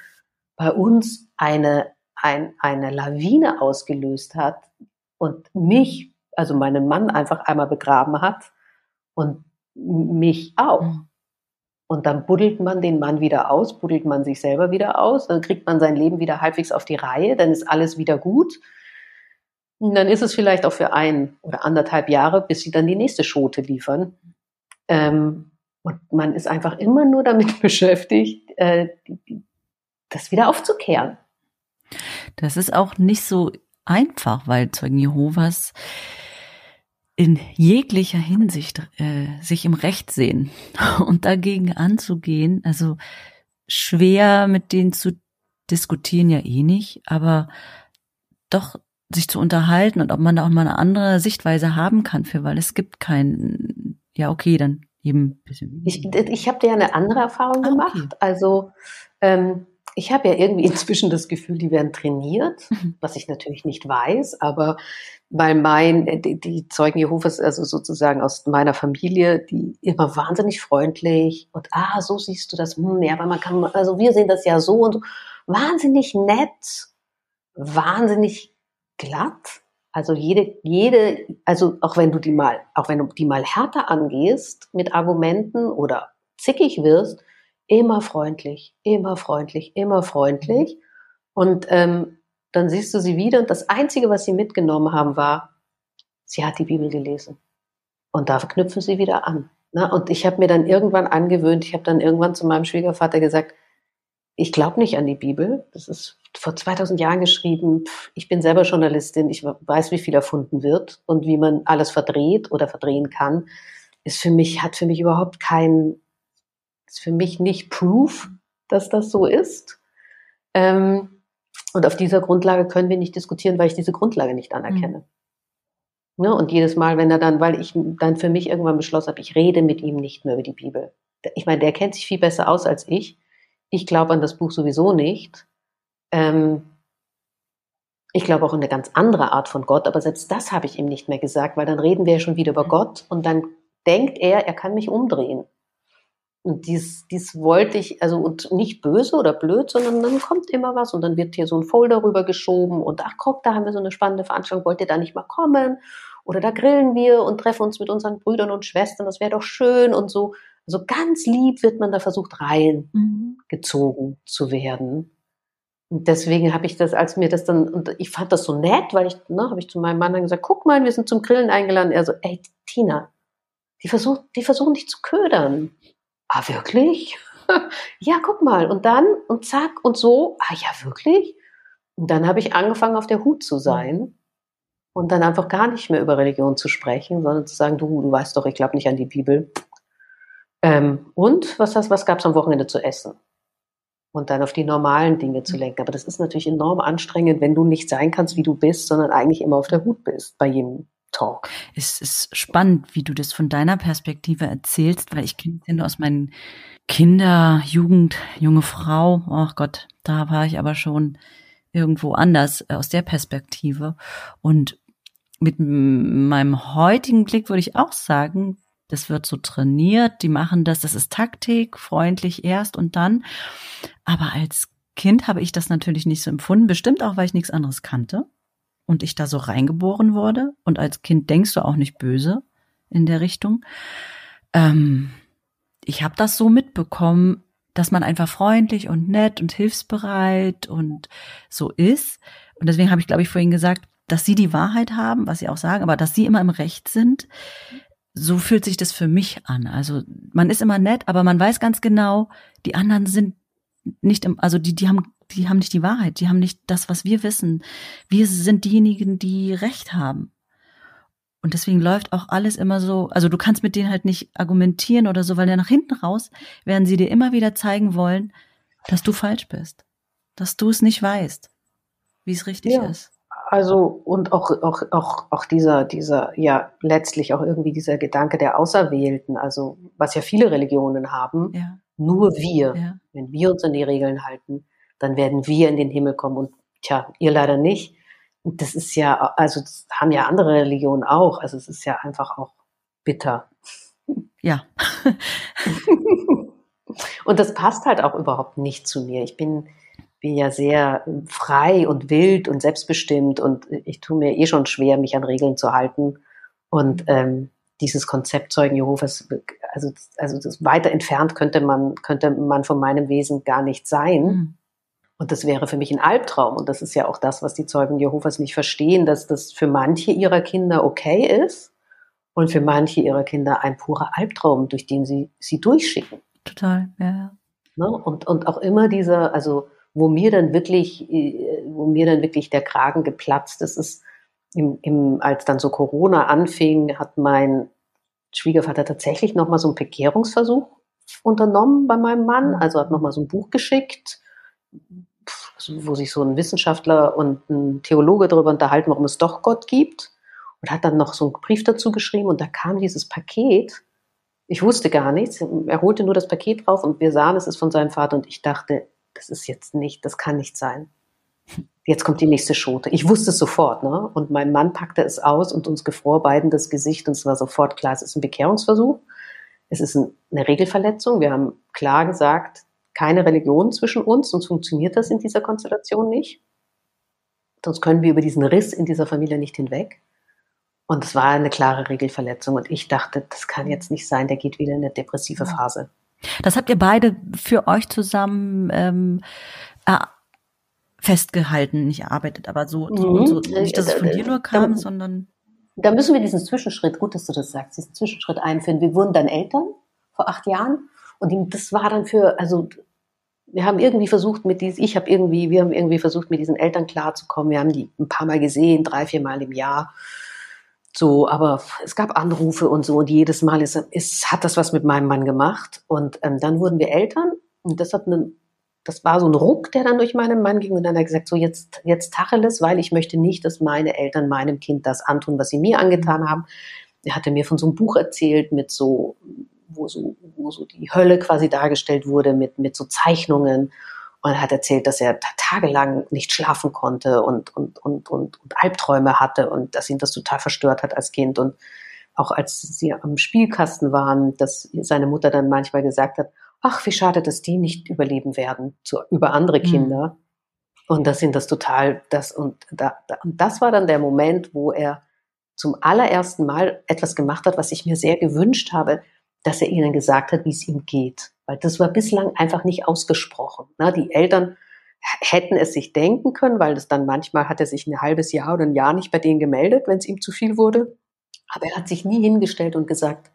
Bei uns eine, ein, eine Lawine ausgelöst hat und mich, also meinen Mann einfach einmal begraben hat und mich auch. Und dann buddelt man den Mann wieder aus, buddelt man sich selber wieder aus, dann kriegt man sein Leben wieder halbwegs auf die Reihe, dann ist alles wieder gut. Und dann ist es vielleicht auch für ein oder anderthalb Jahre, bis sie dann die nächste Schote liefern. Ähm, und man ist einfach immer nur damit beschäftigt, äh, das wieder aufzukehren. Das ist auch nicht so einfach, weil Zeugen Jehovas in jeglicher Hinsicht äh, sich im Recht sehen und dagegen anzugehen. Also schwer mit denen zu diskutieren ja eh nicht, aber doch sich zu unterhalten und ob man da auch mal eine andere Sichtweise haben kann für, weil es gibt kein, ja okay, dann eben bisschen. Ich, ich habe ja eine andere Erfahrung ah, gemacht. Okay. Also ähm, ich habe ja irgendwie inzwischen das Gefühl, die werden trainiert, mhm. was ich natürlich nicht weiß, aber weil mein, äh, die, die Zeugen Jehovas, also sozusagen aus meiner Familie, die immer wahnsinnig freundlich und ah, so siehst du das, hm, ja, aber man kann, also wir sehen das ja so und so, wahnsinnig nett, wahnsinnig glatt. Also jede, jede, also auch wenn du die mal, auch wenn du die mal härter angehst mit Argumenten oder zickig wirst, immer freundlich, immer freundlich, immer freundlich. Und ähm, dann siehst du sie wieder und das Einzige, was sie mitgenommen haben, war, sie hat die Bibel gelesen. Und da knüpfen sie wieder an. Ne? Und ich habe mir dann irgendwann angewöhnt, ich habe dann irgendwann zu meinem Schwiegervater gesagt, ich glaube nicht an die Bibel. Das ist vor 2000 Jahren geschrieben. Ich bin selber Journalistin. Ich weiß, wie viel erfunden wird und wie man alles verdreht oder verdrehen kann. Ist für mich, hat für mich überhaupt keinen ist für mich nicht Proof, dass das so ist. Ähm, und auf dieser Grundlage können wir nicht diskutieren, weil ich diese Grundlage nicht anerkenne. Mhm. Ne? Und jedes Mal, wenn er dann, weil ich dann für mich irgendwann beschlossen habe, ich rede mit ihm nicht mehr über die Bibel. Ich meine, der kennt sich viel besser aus als ich. Ich glaube an das Buch sowieso nicht. Ähm, ich glaube auch in eine ganz andere Art von Gott, aber selbst das habe ich ihm nicht mehr gesagt, weil dann reden wir ja schon wieder über mhm. Gott und dann denkt er, er kann mich umdrehen. Und dies, dies wollte ich, also und nicht böse oder blöd, sondern dann kommt immer was und dann wird hier so ein Folder rüber geschoben und ach guck, da haben wir so eine spannende Veranstaltung, wollt ihr da nicht mal kommen? Oder da grillen wir und treffen uns mit unseren Brüdern und Schwestern, das wäre doch schön und so. Also ganz lieb wird man da versucht reingezogen mhm. zu werden. Und deswegen habe ich das, als mir das dann, und ich fand das so nett, weil ich, ne, habe ich zu meinem Mann dann gesagt, guck mal, wir sind zum Grillen eingeladen. Er so, ey, Tina, die versuchen, die versuchen dich zu ködern ah, wirklich? ja, guck mal. Und dann, und zack, und so, ah, ja, wirklich? Und dann habe ich angefangen, auf der Hut zu sein und dann einfach gar nicht mehr über Religion zu sprechen, sondern zu sagen, du, du weißt doch, ich glaube nicht an die Bibel. Ähm, und was, was, gab es am Wochenende zu essen? Und dann auf die normalen Dinge zu lenken. Aber das ist natürlich enorm anstrengend, wenn du nicht sein kannst, wie du bist, sondern eigentlich immer auf der Hut bist bei jedem Talk. Es ist spannend, wie du das von deiner Perspektive erzählst, weil ich kenne es nur aus meinen Kinder, Jugend, junge Frau. Ach Gott, da war ich aber schon irgendwo anders äh, aus der Perspektive. Und mit meinem heutigen Blick würde ich auch sagen, das wird so trainiert, die machen das, das ist Taktik, freundlich erst und dann. Aber als Kind habe ich das natürlich nicht so empfunden, bestimmt auch, weil ich nichts anderes kannte und ich da so reingeboren wurde. Und als Kind denkst du auch nicht böse in der Richtung. Ähm, ich habe das so mitbekommen, dass man einfach freundlich und nett und hilfsbereit und so ist. Und deswegen habe ich, glaube ich, vorhin gesagt, dass sie die Wahrheit haben, was sie auch sagen, aber dass sie immer im Recht sind. so fühlt sich das für mich an. Also man ist immer nett, aber man weiß ganz genau, die anderen sind nicht im, also die, die haben, die haben nicht die Wahrheit, die haben nicht das, was wir wissen. Wir sind diejenigen, die Recht haben. Und deswegen läuft auch alles immer so, also du kannst mit denen halt nicht argumentieren oder so, weil ja nach hinten raus werden sie dir immer wieder zeigen wollen, dass du falsch bist. Dass du es nicht weißt, wie es richtig ja. ist. Also, und auch, auch, auch, auch dieser, dieser, ja, letztlich auch irgendwie dieser Gedanke der Auserwählten, also, was ja viele Religionen haben, ja. nur wir, ja. wenn wir uns an die Regeln halten, dann werden wir in den Himmel kommen und, tja, ihr leider nicht. Und das ist ja, also das haben ja andere Religionen auch. Also es ist ja einfach auch bitter. Ja. und das passt halt auch überhaupt nicht zu mir. Ich bin, bin ja sehr frei und wild und selbstbestimmt und ich tue mir eh schon schwer, mich an Regeln zu halten. Und ähm, dieses Konzept Zeugen Jehovas, also, also das weiter entfernt könnte man, könnte man von meinem Wesen gar nicht sein. Mhm. Und das wäre für mich ein Albtraum. Und das ist ja auch das, was die Zeugen Jehovas nicht verstehen, dass das für manche ihrer Kinder okay ist und für manche ihrer Kinder ein purer Albtraum, durch den sie sie durchschicken. Total, ja. Ne? Und, und auch immer dieser, also wo mir dann wirklich, äh, wo mir dann wirklich der Kragen geplatzt ist, ist, im, im, als dann so Corona anfing, hat mein Schwiegervater tatsächlich nochmal so einen Bekehrungsversuch unternommen bei meinem Mann, also hat nochmal so ein Buch geschickt, wo sich so ein Wissenschaftler und ein Theologe darüber unterhalten, warum es doch Gott gibt. Und hat dann noch so einen Brief dazu geschrieben und da kam dieses Paket. Ich wusste gar nichts. Er holte nur das Paket drauf und wir sahen, es ist von seinem Vater und ich dachte, das ist jetzt nicht, das kann nicht sein. Jetzt kommt die nächste Schote. Ich wusste es sofort, ne? Und mein Mann packte es aus und uns gefror beiden das Gesicht und es war sofort klar, es ist ein Bekehrungsversuch. Es ist eine Regelverletzung. Wir haben klar gesagt, keine Religion zwischen uns, sonst funktioniert das in dieser Konstellation nicht. Sonst können wir über diesen Riss in dieser Familie nicht hinweg. Und es war eine klare Regelverletzung. Und ich dachte, das kann jetzt nicht sein, der geht wieder in eine depressive Phase. Das habt ihr beide für euch zusammen ähm, äh, festgehalten, nicht erarbeitet, aber so, mhm. so, nicht, dass es von dir nur kam, da, sondern. Da müssen wir diesen Zwischenschritt, gut, dass du das sagst, diesen Zwischenschritt einführen. Wir wurden dann Eltern vor acht Jahren und das war dann für, also wir haben irgendwie versucht mit diesen, ich habe irgendwie, wir haben irgendwie versucht mit diesen Eltern klarzukommen. Wir haben die ein paar Mal gesehen, drei, vier Mal im Jahr. So, aber es gab Anrufe und so und jedes Mal ist, ist hat das was mit meinem Mann gemacht und ähm, dann wurden wir Eltern und das hat einen, das war so ein Ruck, der dann durch meinen Mann ging und dann hat er gesagt, so jetzt, jetzt Tacheles, weil ich möchte nicht, dass meine Eltern meinem Kind das antun, was sie mir angetan haben. Er hatte mir von so einem Buch erzählt mit so wo so, wo so die Hölle quasi dargestellt wurde mit, mit so Zeichnungen. Und er hat erzählt, dass er tagelang nicht schlafen konnte und, und, und, und, und Albträume hatte und dass ihn das total verstört hat als Kind. Und auch als sie am Spielkasten waren, dass seine Mutter dann manchmal gesagt hat, ach, wie schade, dass die nicht überleben werden zu, über andere mhm. Kinder. Mhm. Und dass ihn das total, das, und, da, da, und das war dann der Moment, wo er zum allerersten Mal etwas gemacht hat, was ich mir sehr gewünscht habe, dass er ihnen gesagt hat, wie es ihm geht. Weil das war bislang einfach nicht ausgesprochen. die Eltern hätten es sich denken können, weil das dann manchmal hat er sich ein halbes Jahr oder ein Jahr nicht bei denen gemeldet, wenn es ihm zu viel wurde. Aber er hat sich nie hingestellt und gesagt,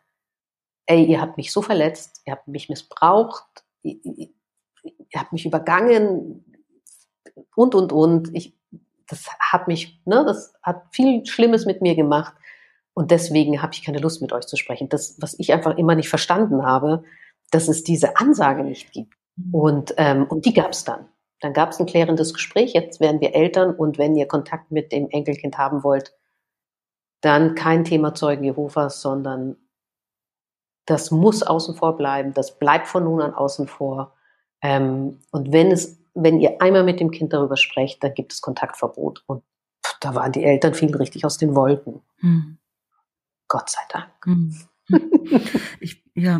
ey, ihr habt mich so verletzt, ihr habt mich missbraucht, ihr, ihr, ihr habt mich übergangen und, und, und. Ich, das hat mich, ne, das hat viel Schlimmes mit mir gemacht. Und deswegen habe ich keine Lust, mit euch zu sprechen. Das, was ich einfach immer nicht verstanden habe, dass es diese Ansage nicht gibt. Mhm. Und, ähm, und die gab es dann. Dann gab es ein klärendes Gespräch. Jetzt werden wir Eltern und wenn ihr Kontakt mit dem Enkelkind haben wollt, dann kein Thema Zeugen Jehovas, sondern das muss außen vor bleiben. Das bleibt von nun an außen vor. Ähm, und wenn es, wenn ihr einmal mit dem Kind darüber sprecht, dann gibt es Kontaktverbot. Und da waren die Eltern viel richtig aus den Wolken. Hm. Gott sei Dank. Hm. Ich, ja,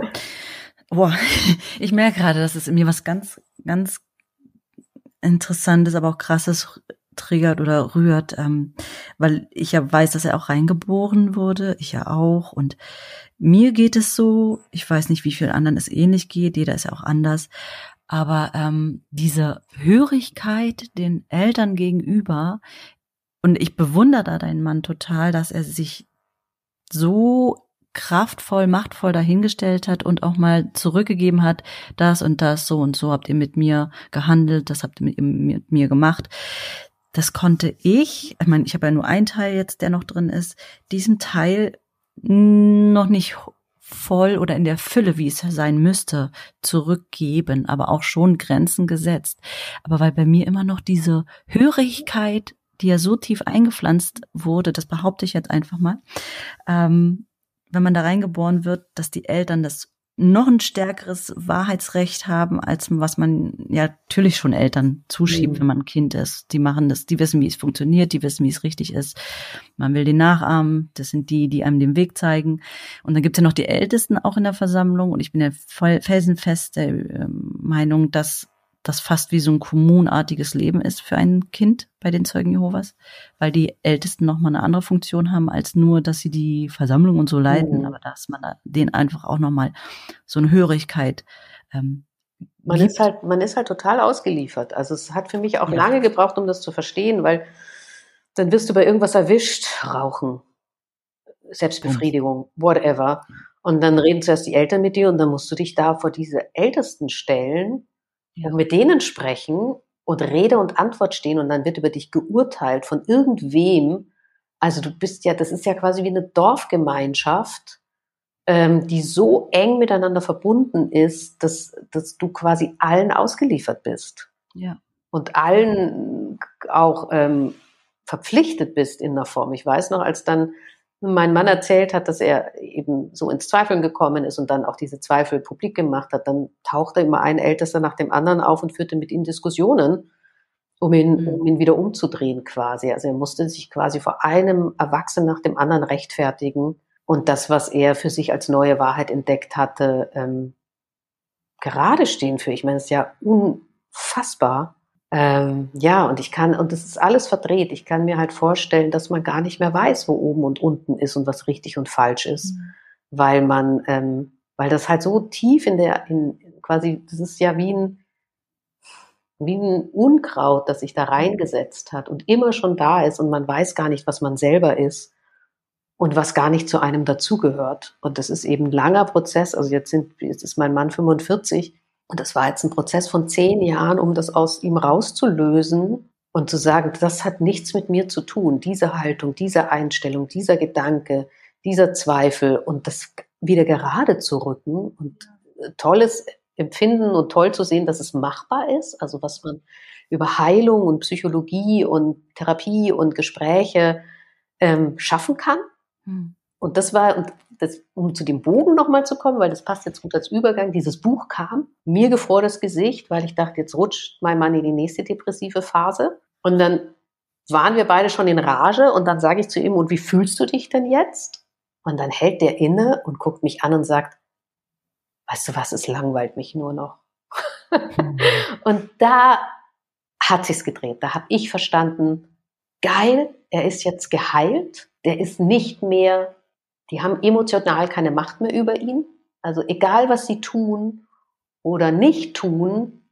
boah, ich merke gerade, dass es in mir was ganz, ganz Interessantes, aber auch Krasses triggert oder rührt, ähm, weil ich ja weiß, dass er auch reingeboren wurde, ich ja auch. Und mir geht es so, ich weiß nicht, wie vielen anderen es ähnlich geht, jeder ist ja auch anders, aber ähm, diese Hörigkeit den Eltern gegenüber, und ich bewundere da deinen Mann total, dass er sich so kraftvoll, machtvoll dahingestellt hat und auch mal zurückgegeben hat, das und das, so und so habt ihr mit mir gehandelt, das habt ihr mit, mit mir gemacht. Das konnte ich, ich meine, ich habe ja nur einen Teil jetzt, der noch drin ist, diesen Teil noch nicht voll oder in der Fülle, wie es sein müsste, zurückgeben, aber auch schon Grenzen gesetzt. Aber weil bei mir immer noch diese Hörigkeit, die ja so tief eingepflanzt wurde, das behaupte ich jetzt einfach mal, ähm, wenn man da reingeboren wird, dass die Eltern das noch ein stärkeres Wahrheitsrecht haben, als was man ja natürlich schon Eltern zuschiebt, mhm. wenn man ein Kind ist. Die machen das, die wissen, wie es funktioniert, die wissen, wie es richtig ist. Man will den nachahmen, das sind die, die einem den Weg zeigen. Und dann gibt es ja noch die Ältesten auch in der Versammlung. Und ich bin ja felsenfest der äh, Meinung, dass das fast wie so ein kommunartiges Leben ist für ein Kind bei den Zeugen Jehovas, weil die Ältesten nochmal eine andere Funktion haben, als nur, dass sie die Versammlung und so leiten, mhm. aber dass man denen einfach auch nochmal so eine Hörigkeit ähm, man gibt. ist halt, man ist halt total ausgeliefert. Also es hat für mich auch ja. lange gebraucht, um das zu verstehen, weil dann wirst du bei irgendwas erwischt, Rauchen, Selbstbefriedigung, whatever. Und dann reden zuerst die Eltern mit dir und dann musst du dich da vor diese Ältesten stellen ja. mit denen sprechen und Rede und Antwort stehen und dann wird über dich geurteilt von irgendwem. Also du bist ja, das ist ja quasi wie eine Dorfgemeinschaft, ähm, die so eng miteinander verbunden ist, dass, dass du quasi allen ausgeliefert bist. Ja. Und allen auch ähm, verpflichtet bist in einer Form. Ich weiß noch, als dann mein Mann erzählt hat, dass er eben so ins Zweifeln gekommen ist und dann auch diese Zweifel publik gemacht hat, dann tauchte immer ein Ältester nach dem anderen auf und führte mit ihm Diskussionen, um ihn, mhm. um ihn wieder umzudrehen quasi. Also er musste sich quasi vor einem Erwachsenen nach dem anderen rechtfertigen und das, was er für sich als neue Wahrheit entdeckt hatte, ähm, gerade stehen für. Ich meine, es ist ja unfassbar, ähm, ja, und ich kann, und das ist alles verdreht. Ich kann mir halt vorstellen, dass man gar nicht mehr weiß, wo oben und unten ist und was richtig und falsch ist, mhm. weil man, ähm, weil das halt so tief in der, in quasi, das ist ja wie ein, wie ein Unkraut, das sich da reingesetzt hat und immer schon da ist und man weiß gar nicht, was man selber ist und was gar nicht zu einem dazugehört. Und das ist eben ein langer Prozess. Also jetzt sind, jetzt ist mein Mann 45 und das war jetzt ein Prozess von zehn Jahren, um das aus ihm rauszulösen und zu sagen, das hat nichts mit mir zu tun. Diese Haltung, diese Einstellung, dieser Gedanke, dieser Zweifel und das wieder gerade zu rücken und tolles Empfinden und toll zu sehen, dass es machbar ist. Also was man über Heilung und Psychologie und Therapie und Gespräche ähm, schaffen kann. Hm. Und das war, und das, um zu dem Bogen nochmal zu kommen, weil das passt jetzt gut als Übergang, dieses Buch kam, mir gefror das Gesicht, weil ich dachte, jetzt rutscht mein Mann in die nächste depressive Phase. Und dann waren wir beide schon in Rage und dann sage ich zu ihm, und wie fühlst du dich denn jetzt? Und dann hält der inne und guckt mich an und sagt, weißt du was, es langweilt mich nur noch. und da hat sich's gedreht. Da habe ich verstanden, geil, er ist jetzt geheilt, der ist nicht mehr die haben emotional keine Macht mehr über ihn. Also egal, was sie tun oder nicht tun,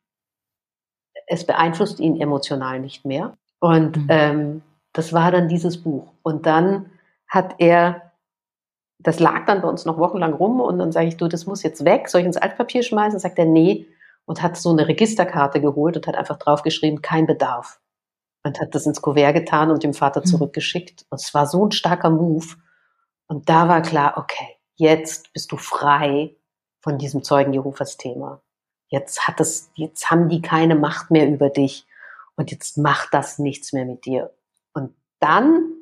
es beeinflusst ihn emotional nicht mehr. Und mhm. ähm, das war dann dieses Buch. Und dann hat er, das lag dann bei uns noch wochenlang rum und dann sage ich, du, das muss jetzt weg, soll ich ins Altpapier schmeißen? Sagt er, nee. Und hat so eine Registerkarte geholt und hat einfach draufgeschrieben, kein Bedarf. Und hat das ins Kuvert getan und dem Vater mhm. zurückgeschickt. Und es war so ein starker Move. Und da war klar, okay, jetzt bist du frei von diesem Zeugen Jehovas Thema. Jetzt hat es, jetzt haben die keine Macht mehr über dich und jetzt macht das nichts mehr mit dir. Und dann,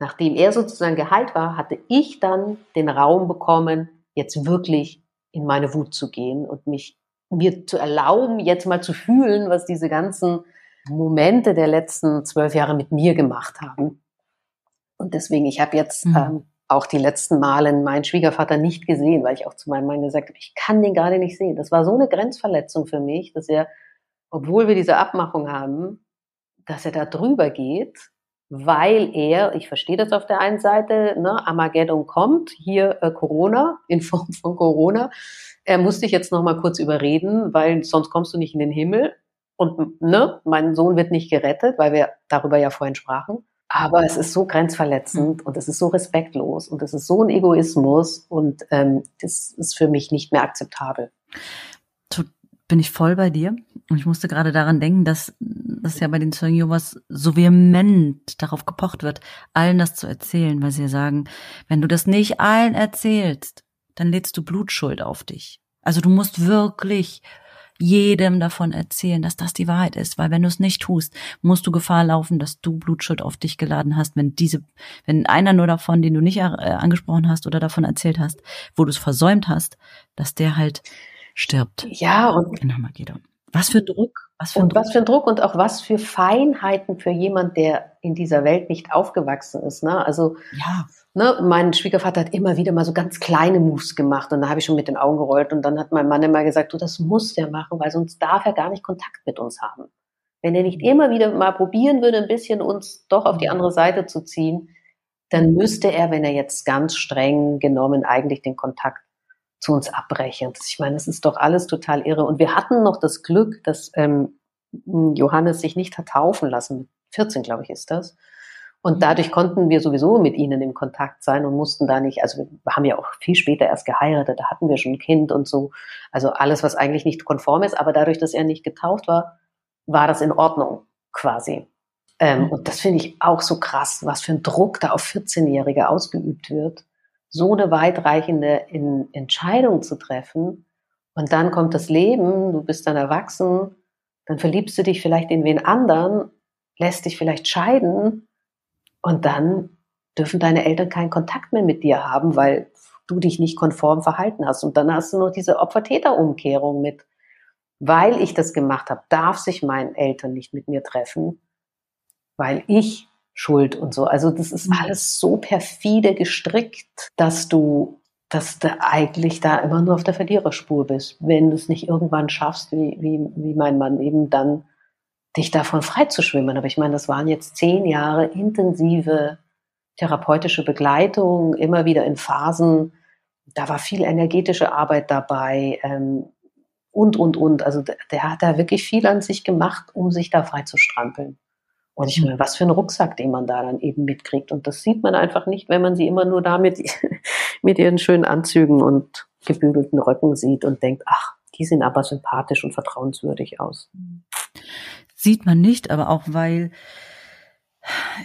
nachdem er sozusagen geheilt war, hatte ich dann den Raum bekommen, jetzt wirklich in meine Wut zu gehen und mich mir zu erlauben, jetzt mal zu fühlen, was diese ganzen Momente der letzten zwölf Jahre mit mir gemacht haben. Und deswegen, ich habe jetzt mhm. ähm, auch die letzten Male meinen Schwiegervater nicht gesehen, weil ich auch zu meinem Mann gesagt habe, ich kann den gerade nicht sehen. Das war so eine Grenzverletzung für mich, dass er, obwohl wir diese Abmachung haben, dass er da drüber geht, weil er, ich verstehe das auf der einen Seite, ne, Armageddon kommt, hier äh, Corona, in Form von Corona. Er muss dich jetzt noch mal kurz überreden, weil sonst kommst du nicht in den Himmel. Und ne, mein Sohn wird nicht gerettet, weil wir darüber ja vorhin sprachen. Aber es ist so grenzverletzend mhm. und es ist so respektlos und es ist so ein Egoismus und ähm, das ist für mich nicht mehr akzeptabel. Bin ich voll bei dir. Und ich musste gerade daran denken, dass das ja bei den Zeugen Jehovas so vehement darauf gepocht wird, allen das zu erzählen, weil sie sagen, wenn du das nicht allen erzählst, dann lädst du Blutschuld auf dich. Also du musst wirklich jedem davon erzählen, dass das die Wahrheit ist, weil wenn du es nicht tust, musst du Gefahr laufen, dass du Blutschuld auf dich geladen hast, wenn diese, wenn einer nur davon, den du nicht äh, angesprochen hast oder davon erzählt hast, wo du es versäumt hast, dass der halt stirbt. Ja, und in Armageddon. Was für Druck. Was für und Druck. was für ein Druck und auch was für Feinheiten für jemand, der in dieser Welt nicht aufgewachsen ist. Ne? Also ja. Ne, mein Schwiegervater hat immer wieder mal so ganz kleine Moves gemacht und da habe ich schon mit den Augen gerollt und dann hat mein Mann immer gesagt, du, das muss der machen, weil sonst darf er gar nicht Kontakt mit uns haben. Wenn er nicht immer wieder mal probieren würde, ein bisschen uns doch auf die andere Seite zu ziehen, dann müsste er, wenn er jetzt ganz streng genommen eigentlich den Kontakt zu uns abbrechen. Ich meine, das ist doch alles total irre. Und wir hatten noch das Glück, dass ähm, Johannes sich nicht hat taufen lassen. 14, glaube ich, ist das. Und mhm. dadurch konnten wir sowieso mit ihnen im Kontakt sein und mussten da nicht, also wir haben ja auch viel später erst geheiratet, da hatten wir schon ein Kind und so. Also alles, was eigentlich nicht konform ist, aber dadurch, dass er nicht getauft war, war das in Ordnung quasi. Ähm, mhm. und das finde ich auch so krass, was für ein Druck da auf 14-Jährige ausgeübt wird so eine weitreichende Entscheidung zu treffen. Und dann kommt das Leben, du bist dann erwachsen, dann verliebst du dich vielleicht in wen anderen, lässt dich vielleicht scheiden und dann dürfen deine Eltern keinen Kontakt mehr mit dir haben, weil du dich nicht konform verhalten hast. Und dann hast du noch diese Opfer-Täter-Umkehrung mit, weil ich das gemacht habe, darf sich mein Eltern nicht mit mir treffen, weil ich Schuld und so. Also das ist mhm. alles so perfide gestrickt, dass du, dass du eigentlich da immer nur auf der Verliererspur bist, wenn du es nicht irgendwann schaffst, wie, wie, wie mein Mann eben dann dich davon frei zu schwimmen. Aber ich meine, das waren jetzt zehn Jahre intensive therapeutische Begleitung, immer wieder in Phasen. Da war viel energetische Arbeit dabei ähm, und, und, und. Also der, der hat da wirklich viel an sich gemacht, um sich da frei zu strampeln. Und ich meine, was für ein Rucksack, den man da dann eben mitkriegt. Und das sieht man einfach nicht, wenn man sie immer nur da mit, mit ihren schönen Anzügen und gebügelten Röcken sieht und denkt, ach, die sehen aber sympathisch und vertrauenswürdig aus. Sieht man nicht, aber auch weil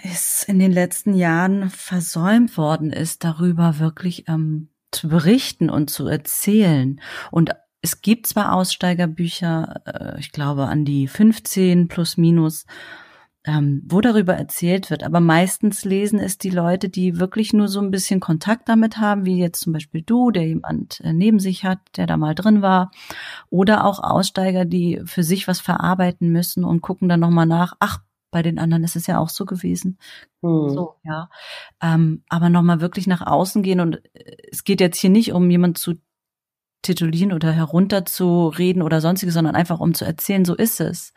es in den letzten Jahren versäumt worden ist, darüber wirklich ähm, zu berichten und zu erzählen. Und es gibt zwar Aussteigerbücher, äh, ich glaube an die 15 plus minus, ähm, wo darüber erzählt wird. Aber meistens lesen es die Leute, die wirklich nur so ein bisschen Kontakt damit haben, wie jetzt zum Beispiel du, der jemand äh, neben sich hat, der da mal drin war. Oder auch Aussteiger, die für sich was verarbeiten müssen und gucken dann nochmal nach, ach, bei den anderen ist es ja auch so gewesen. Hm. So, ja. Ähm, aber nochmal wirklich nach außen gehen und äh, es geht jetzt hier nicht um jemand zu titulieren oder herunterzureden oder sonstiges, sondern einfach um zu erzählen, so ist es.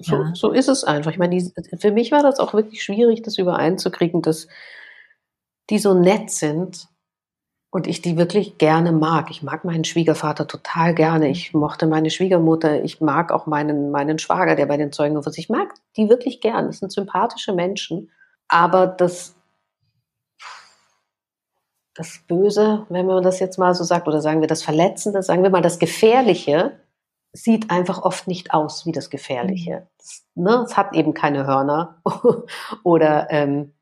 So, ja. so, ist es einfach. Ich meine, die, für mich war das auch wirklich schwierig, das übereinzukriegen, dass die so nett sind und ich die wirklich gerne mag. Ich mag meinen Schwiegervater total gerne. Ich mochte meine Schwiegermutter. Ich mag auch meinen, meinen Schwager, der bei den Zeugen ist. Ich mag die wirklich gern. Das sind sympathische Menschen. Aber das das Böse, wenn man das jetzt mal so sagt, oder sagen wir das Verletzende, sagen wir mal das Gefährliche, sieht einfach oft nicht aus wie das Gefährliche. Das, ne, es hat eben keine Hörner oder, ähm,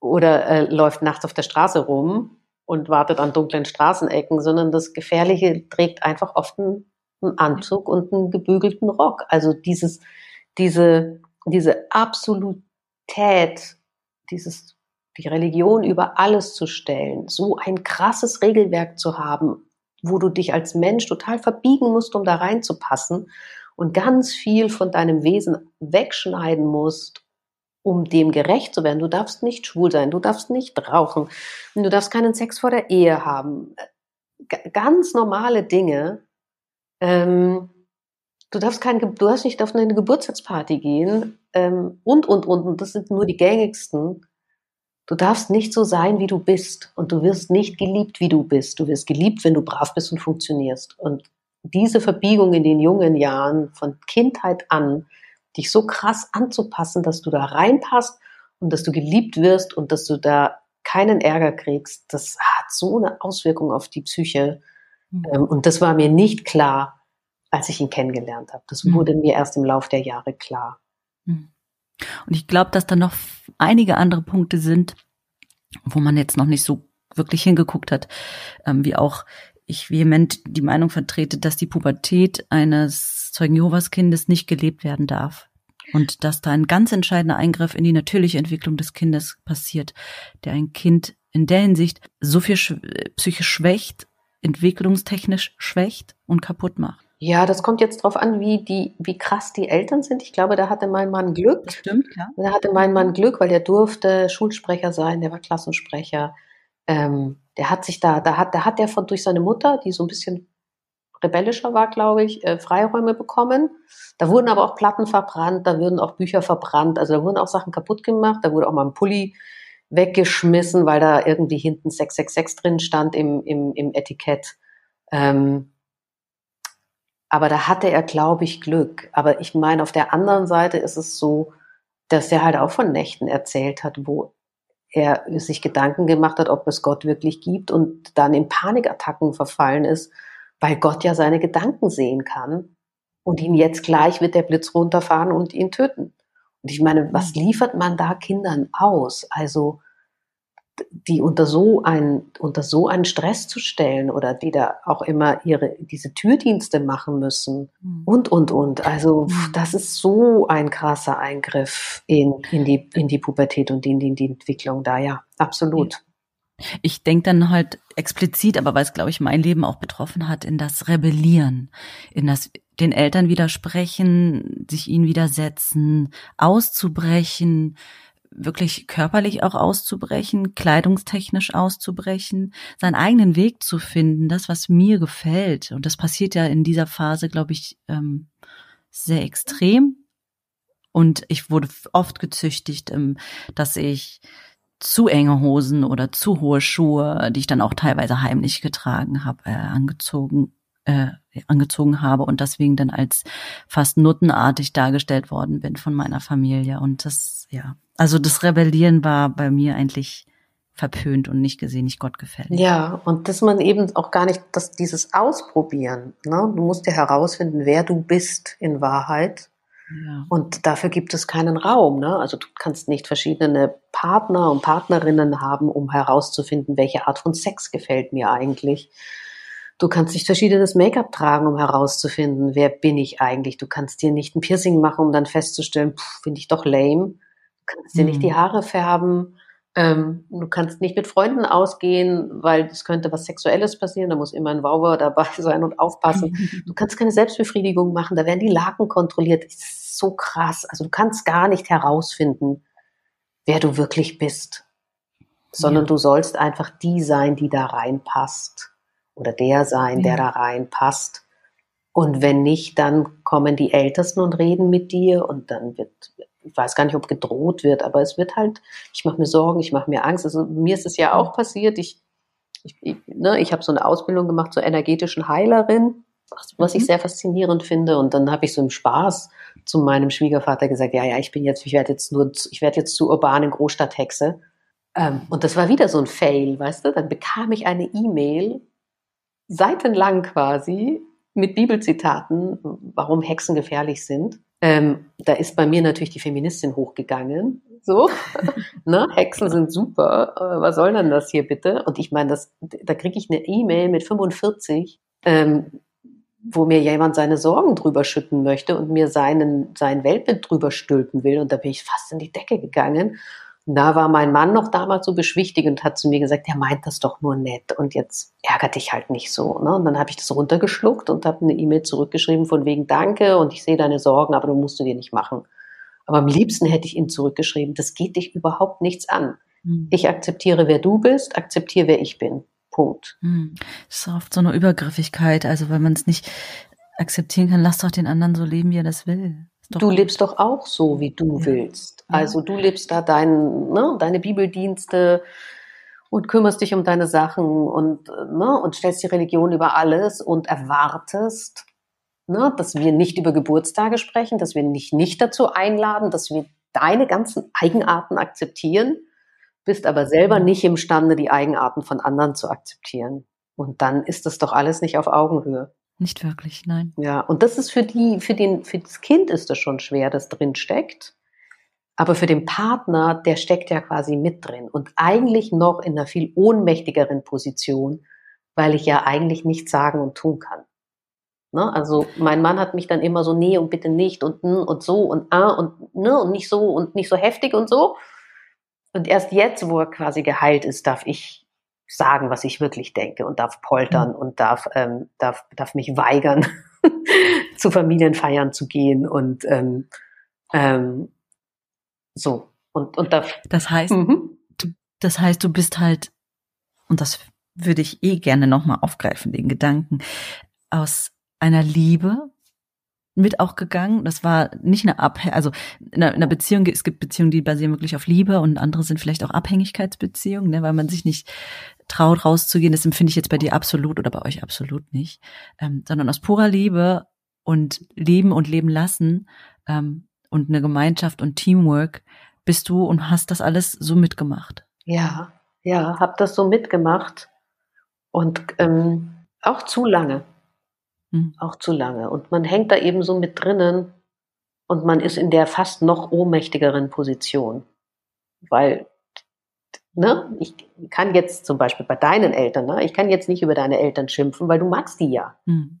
oder äh, läuft nachts auf der Straße rum und wartet an dunklen Straßenecken, sondern das Gefährliche trägt einfach oft einen, einen Anzug und einen gebügelten Rock. Also dieses, diese, diese Absolutät, dieses die Religion über alles zu stellen, so ein krasses Regelwerk zu haben, wo du dich als Mensch total verbiegen musst, um da reinzupassen und ganz viel von deinem Wesen wegschneiden musst, um dem gerecht zu werden. Du darfst nicht schwul sein, du darfst nicht rauchen, du darfst keinen Sex vor der Ehe haben. G ganz normale Dinge. Ähm, du darfst kein, du darfst nicht auf eine Geburtstagsparty gehen ähm, und und und und das sind nur die gängigsten. Du darfst nicht so sein, wie du bist. Und du wirst nicht geliebt, wie du bist. Du wirst geliebt, wenn du brav bist und funktionierst. Und diese Verbiegung in den jungen Jahren von Kindheit an, dich so krass anzupassen, dass du da reinpasst und dass du geliebt wirst und dass du da keinen Ärger kriegst, das hat so eine Auswirkung auf die Psyche. Mhm. Und das war mir nicht klar, als ich ihn kennengelernt habe. Das mhm. wurde mir erst im Laufe der Jahre klar. Mhm. Und ich glaube, dass da noch einige andere Punkte sind, wo man jetzt noch nicht so wirklich hingeguckt hat, ähm, wie auch ich vehement die Meinung vertrete, dass die Pubertät eines Zeugen Jehovas Kindes nicht gelebt werden darf. Und dass da ein ganz entscheidender Eingriff in die natürliche Entwicklung des Kindes passiert, der ein Kind in der Hinsicht so viel psychisch schwächt, entwicklungstechnisch schwächt und kaputt macht. Ja, das kommt jetzt drauf an, wie die, wie krass die Eltern sind. Ich glaube, da hatte mein Mann Glück. Das stimmt, ja. Da hatte mein Mann Glück, weil der durfte Schulsprecher sein, der war Klassensprecher. Ähm, der hat sich da, da hat, da hat der von durch seine Mutter, die so ein bisschen rebellischer war, glaube ich, äh, Freiräume bekommen. Da wurden aber auch Platten verbrannt, da wurden auch Bücher verbrannt, also da wurden auch Sachen kaputt gemacht, da wurde auch mal ein Pulli weggeschmissen, weil da irgendwie hinten 666 drin stand im, im, im Etikett. Ähm, aber da hatte er, glaube ich, Glück. Aber ich meine, auf der anderen Seite ist es so, dass er halt auch von Nächten erzählt hat, wo er sich Gedanken gemacht hat, ob es Gott wirklich gibt und dann in Panikattacken verfallen ist, weil Gott ja seine Gedanken sehen kann und ihn jetzt gleich wird der Blitz runterfahren und ihn töten. Und ich meine, was liefert man da Kindern aus? Also die unter so einen, unter so einen Stress zu stellen oder die da auch immer ihre, diese Türdienste machen müssen mhm. und, und, und. Also, mhm. das ist so ein krasser Eingriff in, in die, in die Pubertät und in die, in die Entwicklung da, ja, absolut. Ich denke dann halt explizit, aber weil es, glaube ich, mein Leben auch betroffen hat, in das Rebellieren, in das den Eltern widersprechen, sich ihnen widersetzen, auszubrechen, wirklich körperlich auch auszubrechen, kleidungstechnisch auszubrechen, seinen eigenen Weg zu finden, das, was mir gefällt. Und das passiert ja in dieser Phase, glaube ich, ähm, sehr extrem. Und ich wurde oft gezüchtigt, ähm, dass ich zu enge Hosen oder zu hohe Schuhe, die ich dann auch teilweise heimlich getragen habe, äh, angezogen äh, angezogen habe und deswegen dann als fast nuttenartig dargestellt worden bin von meiner Familie. Und das, ja, also das Rebellieren war bei mir eigentlich verpönt und nicht gesehen, nicht Gott gefällt. Ja, und dass man eben auch gar nicht, dass dieses Ausprobieren, ne? du musst ja herausfinden, wer du bist in Wahrheit. Ja. Und dafür gibt es keinen Raum. Ne? Also du kannst nicht verschiedene Partner und Partnerinnen haben, um herauszufinden, welche Art von Sex gefällt mir eigentlich. Du kannst nicht verschiedenes Make-up tragen, um herauszufinden, wer bin ich eigentlich. Du kannst dir nicht ein Piercing machen, um dann festzustellen, finde ich doch lame. Du kannst dir nicht die mhm. Haare färben. Ähm, du kannst nicht mit Freunden ausgehen, weil es könnte was Sexuelles passieren. Da muss immer ein Wauwer dabei sein und aufpassen. Du kannst keine Selbstbefriedigung machen. Da werden die Laken kontrolliert. Das ist so krass. Also du kannst gar nicht herausfinden, wer du wirklich bist, sondern ja. du sollst einfach die sein, die da reinpasst oder der sein, der da reinpasst. Und wenn nicht, dann kommen die Ältesten und reden mit dir und dann wird, ich weiß gar nicht, ob gedroht wird, aber es wird halt, ich mache mir Sorgen, ich mache mir Angst. Also mir ist es ja auch passiert. Ich, ich, ich, ne, ich habe so eine Ausbildung gemacht zur energetischen Heilerin, was, was ich mhm. sehr faszinierend finde. Und dann habe ich so im Spaß zu meinem Schwiegervater gesagt, ja, ja, ich bin jetzt, ich werde jetzt nur, ich werde jetzt zu urbanen Großstadthexe. Ähm, und das war wieder so ein Fail, weißt du? Dann bekam ich eine E-Mail seitenlang quasi mit Bibelzitaten, warum Hexen gefährlich sind. Ähm, da ist bei mir natürlich die Feministin hochgegangen. So, ne? Hexen sind super. Äh, was soll denn das hier bitte? Und ich meine, das, da kriege ich eine E-Mail mit 45, ähm, wo mir jemand seine Sorgen drüber schütten möchte und mir seinen, sein Weltbild drüber stülpen will. Und da bin ich fast in die Decke gegangen da war mein Mann noch damals so beschwichtigend und hat zu mir gesagt, er meint das doch nur nett und jetzt ärgert dich halt nicht so. Ne? Und dann habe ich das runtergeschluckt und habe eine E-Mail zurückgeschrieben von wegen Danke und ich sehe deine Sorgen, aber du musst du dir nicht machen. Aber am liebsten hätte ich ihm zurückgeschrieben, das geht dich überhaupt nichts an. Mhm. Ich akzeptiere, wer du bist, akzeptiere, wer ich bin. Punkt. Mhm. Das ist oft so eine Übergriffigkeit. Also wenn man es nicht akzeptieren kann, lass doch den anderen so leben, wie er das will. Du lebst doch auch so, wie du ja. willst. Also du lebst da dein, ne, deine Bibeldienste und kümmerst dich um deine Sachen und, ne, und stellst die Religion über alles und erwartest, ne, dass wir nicht über Geburtstage sprechen, dass wir dich nicht dazu einladen, dass wir deine ganzen Eigenarten akzeptieren, bist aber selber nicht imstande, die Eigenarten von anderen zu akzeptieren. Und dann ist das doch alles nicht auf Augenhöhe. Nicht wirklich, nein. Ja, und das ist für die, für den, für das Kind ist das schon schwer, das drin steckt. Aber für den Partner, der steckt ja quasi mit drin und eigentlich noch in einer viel ohnmächtigeren Position, weil ich ja eigentlich nichts sagen und tun kann. Ne? Also mein Mann hat mich dann immer so, nee und bitte nicht und und so und ah und ne und nicht so und nicht so heftig und so. Und erst jetzt, wo er quasi geheilt ist, darf ich sagen, was ich wirklich denke und darf poltern mhm. und darf, ähm, darf, darf mich weigern, zu Familienfeiern zu gehen und ähm, ähm, so. Und, und darf, das heißt, mhm. du, das heißt, du bist halt, und das würde ich eh gerne nochmal aufgreifen, den Gedanken, aus einer Liebe mit auch gegangen. Das war nicht eine Abhängigkeit, also in einer, in einer, Beziehung, es gibt Beziehungen, die basieren wirklich auf Liebe und andere sind vielleicht auch Abhängigkeitsbeziehungen, ne, weil man sich nicht traut, rauszugehen. Das empfinde ich jetzt bei dir absolut oder bei euch absolut nicht, ähm, sondern aus purer Liebe und Leben und Leben lassen ähm, und eine Gemeinschaft und Teamwork bist du und hast das alles so mitgemacht. Ja, ja, hab das so mitgemacht und ähm, auch zu lange. Hm. Auch zu lange. Und man hängt da eben so mit drinnen und man ist in der fast noch ohnmächtigeren Position. Weil, ne, ich kann jetzt zum Beispiel bei deinen Eltern, ne, ich kann jetzt nicht über deine Eltern schimpfen, weil du magst die ja. Hm.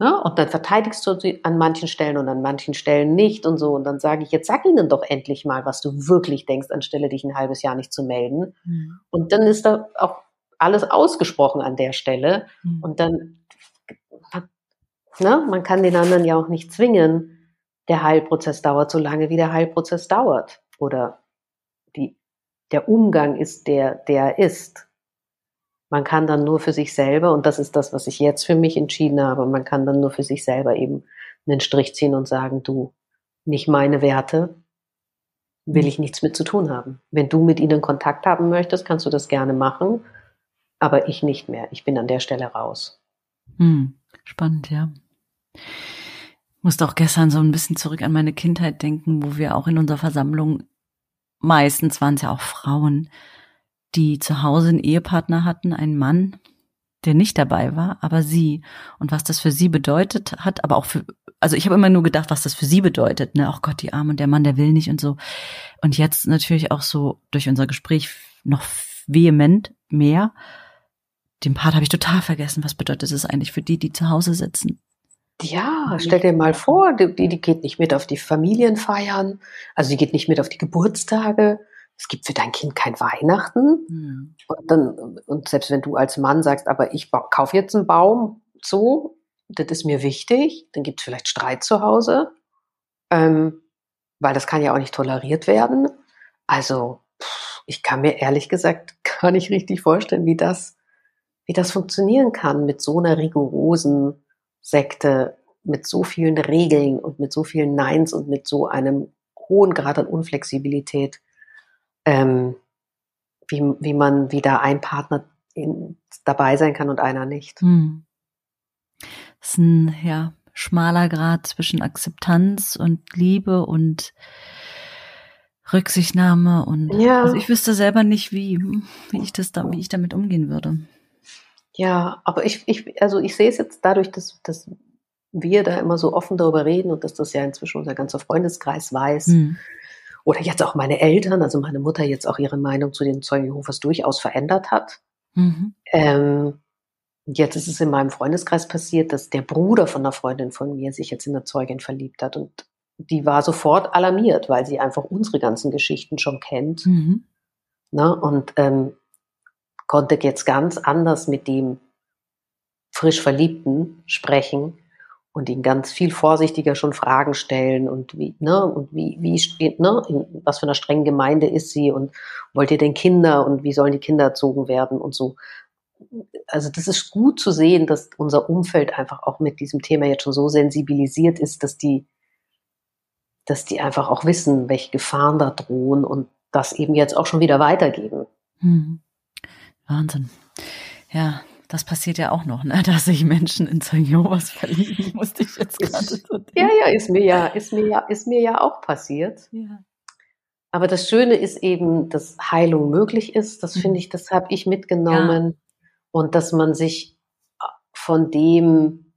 Ne? Und dann verteidigst du sie an manchen Stellen und an manchen Stellen nicht und so. Und dann sage ich, jetzt sag ihnen doch endlich mal, was du wirklich denkst, anstelle dich ein halbes Jahr nicht zu melden. Mhm. Und dann ist da auch alles ausgesprochen an der Stelle. Mhm. Und dann Ne? Man kann den anderen ja auch nicht zwingen. Der Heilprozess dauert so lange, wie der Heilprozess dauert. Oder die, der Umgang ist der, der ist. Man kann dann nur für sich selber, und das ist das, was ich jetzt für mich entschieden habe, man kann dann nur für sich selber eben einen Strich ziehen und sagen, du, nicht meine Werte, will ich nichts mit zu tun haben. Wenn du mit ihnen Kontakt haben möchtest, kannst du das gerne machen, aber ich nicht mehr. Ich bin an der Stelle raus. Hm, spannend, ja. Ich musste auch gestern so ein bisschen zurück an meine Kindheit denken, wo wir auch in unserer Versammlung, meistens waren es ja auch Frauen, die zu Hause einen Ehepartner hatten, einen Mann, der nicht dabei war, aber sie. Und was das für sie bedeutet hat, aber auch für, also ich habe immer nur gedacht, was das für sie bedeutet, ne? Ach Gott, die Arme und der Mann, der will nicht und so. Und jetzt natürlich auch so durch unser Gespräch noch vehement mehr. Den Part habe ich total vergessen. Was bedeutet es eigentlich für die, die zu Hause sitzen? Ja, stell dir mal vor, die, die geht nicht mit auf die Familienfeiern, also die geht nicht mit auf die Geburtstage. Es gibt für dein Kind kein Weihnachten. Mhm. Und dann, und selbst wenn du als Mann sagst, aber ich kaufe jetzt einen Baum, so, das ist mir wichtig, dann gibt es vielleicht Streit zu Hause, ähm, weil das kann ja auch nicht toleriert werden. Also, ich kann mir ehrlich gesagt gar nicht richtig vorstellen, wie das, wie das funktionieren kann mit so einer rigorosen Sekte mit so vielen Regeln und mit so vielen Neins und mit so einem hohen Grad an Unflexibilität, ähm, wie, wie man, wie da ein Partner in, dabei sein kann und einer nicht. Hm. Das ist ein ja, schmaler Grad zwischen Akzeptanz und Liebe und Rücksichtnahme und ja. also ich wüsste selber nicht, wie, wie ich das da, wie ich damit umgehen würde. Ja, aber ich, ich, also ich sehe es jetzt dadurch, dass, dass wir da immer so offen darüber reden und dass das ja inzwischen unser ganzer Freundeskreis weiß. Mhm. Oder jetzt auch meine Eltern, also meine Mutter jetzt auch ihre Meinung zu den Zeugen Jehovas durchaus verändert hat. Mhm. Ähm, jetzt ist es in meinem Freundeskreis passiert, dass der Bruder von einer Freundin von mir sich jetzt in eine Zeugin verliebt hat und die war sofort alarmiert, weil sie einfach unsere ganzen Geschichten schon kennt. Mhm. Ne? Und ähm, konnte jetzt ganz anders mit dem frisch Verliebten sprechen und ihn ganz viel vorsichtiger schon Fragen stellen und wie, ne, und wie, wie ne, in was für einer strengen Gemeinde ist sie und wollt ihr denn Kinder und wie sollen die Kinder erzogen werden und so. Also das ist gut zu sehen, dass unser Umfeld einfach auch mit diesem Thema jetzt schon so sensibilisiert ist, dass die, dass die einfach auch wissen, welche Gefahren da drohen und das eben jetzt auch schon wieder weitergeben. Hm. Wahnsinn. Ja, das passiert ja auch noch, ne? dass sich Menschen in Jehovas verlieben, musste ich jetzt gerade so denken. Ja, ja, ist mir ja, ist mir ja, ist mir ja auch passiert. Ja. aber das Schöne ist eben, dass Heilung möglich ist. Das finde ich, das habe ich mitgenommen. Ja. Und dass man sich von dem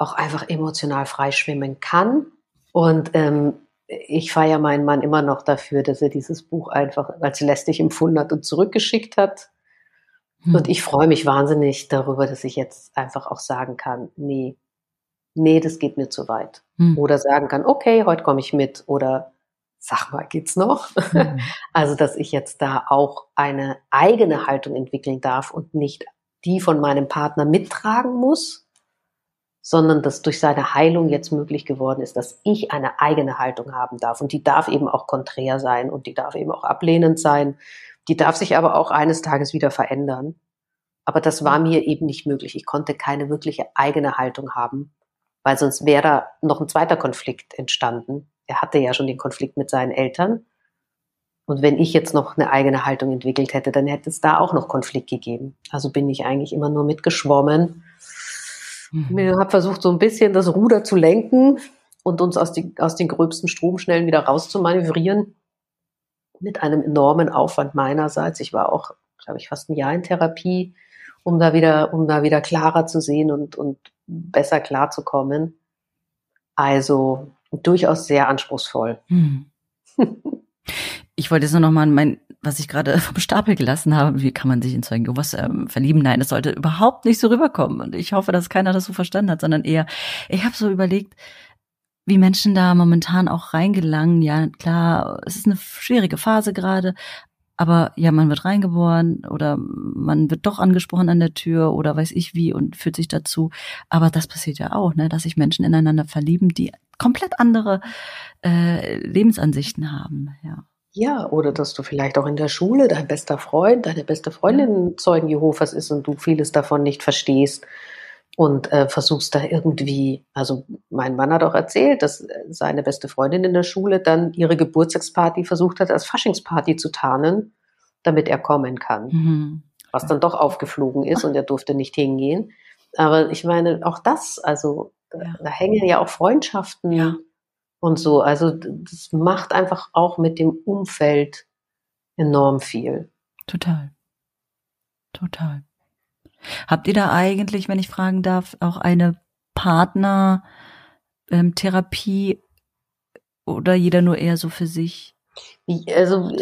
auch einfach emotional freischwimmen kann. Und ähm, ich feiere meinen Mann immer noch dafür, dass er dieses Buch einfach als lästig empfunden hat und zurückgeschickt hat. Hm. Und ich freue mich wahnsinnig darüber, dass ich jetzt einfach auch sagen kann, nee, nee, das geht mir zu weit. Hm. Oder sagen kann, okay, heute komme ich mit. Oder sag mal, geht's noch? Mhm. Also, dass ich jetzt da auch eine eigene Haltung entwickeln darf und nicht die von meinem Partner mittragen muss, sondern dass durch seine Heilung jetzt möglich geworden ist, dass ich eine eigene Haltung haben darf. Und die darf eben auch konträr sein und die darf eben auch ablehnend sein. Die darf sich aber auch eines Tages wieder verändern. Aber das war mir eben nicht möglich. Ich konnte keine wirkliche eigene Haltung haben, weil sonst wäre da noch ein zweiter Konflikt entstanden er hatte ja schon den Konflikt mit seinen Eltern. Und wenn ich jetzt noch eine eigene Haltung entwickelt hätte, dann hätte es da auch noch Konflikt gegeben. Also bin ich eigentlich immer nur mitgeschwommen. Mhm. Ich habe versucht, so ein bisschen das Ruder zu lenken und uns aus, die, aus den gröbsten Stromschnellen wieder rauszumanövrieren. Mit einem enormen Aufwand meinerseits. Ich war auch, glaube ich, fast ein Jahr in Therapie, um da wieder, um da wieder klarer zu sehen und, und besser klarzukommen. Also durchaus sehr anspruchsvoll. Hm. Ich wollte jetzt nur noch mal mein, was ich gerade vom Stapel gelassen habe, wie kann man sich in Zeugen Jehovas ähm, verlieben? Nein, es sollte überhaupt nicht so rüberkommen. Und ich hoffe, dass keiner das so verstanden hat, sondern eher, ich habe so überlegt, wie Menschen da momentan auch reingelangen. Ja, klar, es ist eine schwierige Phase gerade, aber ja, man wird reingeboren oder man wird doch angesprochen an der Tür oder weiß ich wie und fühlt sich dazu. Aber das passiert ja auch, ne, dass sich Menschen ineinander verlieben, die komplett andere äh, Lebensansichten haben. Ja. Ja, oder dass du vielleicht auch in der Schule dein bester Freund, deine beste Freundin Zeugen Jehovas ist und du vieles davon nicht verstehst und äh, versuchst da irgendwie, also mein Mann hat auch erzählt, dass seine beste Freundin in der Schule dann ihre Geburtstagsparty versucht hat, als Faschingsparty zu tarnen, damit er kommen kann. Mhm. Was dann doch aufgeflogen ist und er durfte nicht hingehen. Aber ich meine, auch das, also ja. da hängen ja auch Freundschaften ja. und so. Also das macht einfach auch mit dem Umfeld enorm viel. Total. Total. Habt ihr da eigentlich, wenn ich fragen darf, auch eine Partnertherapie ähm, oder jeder nur eher so für sich? Also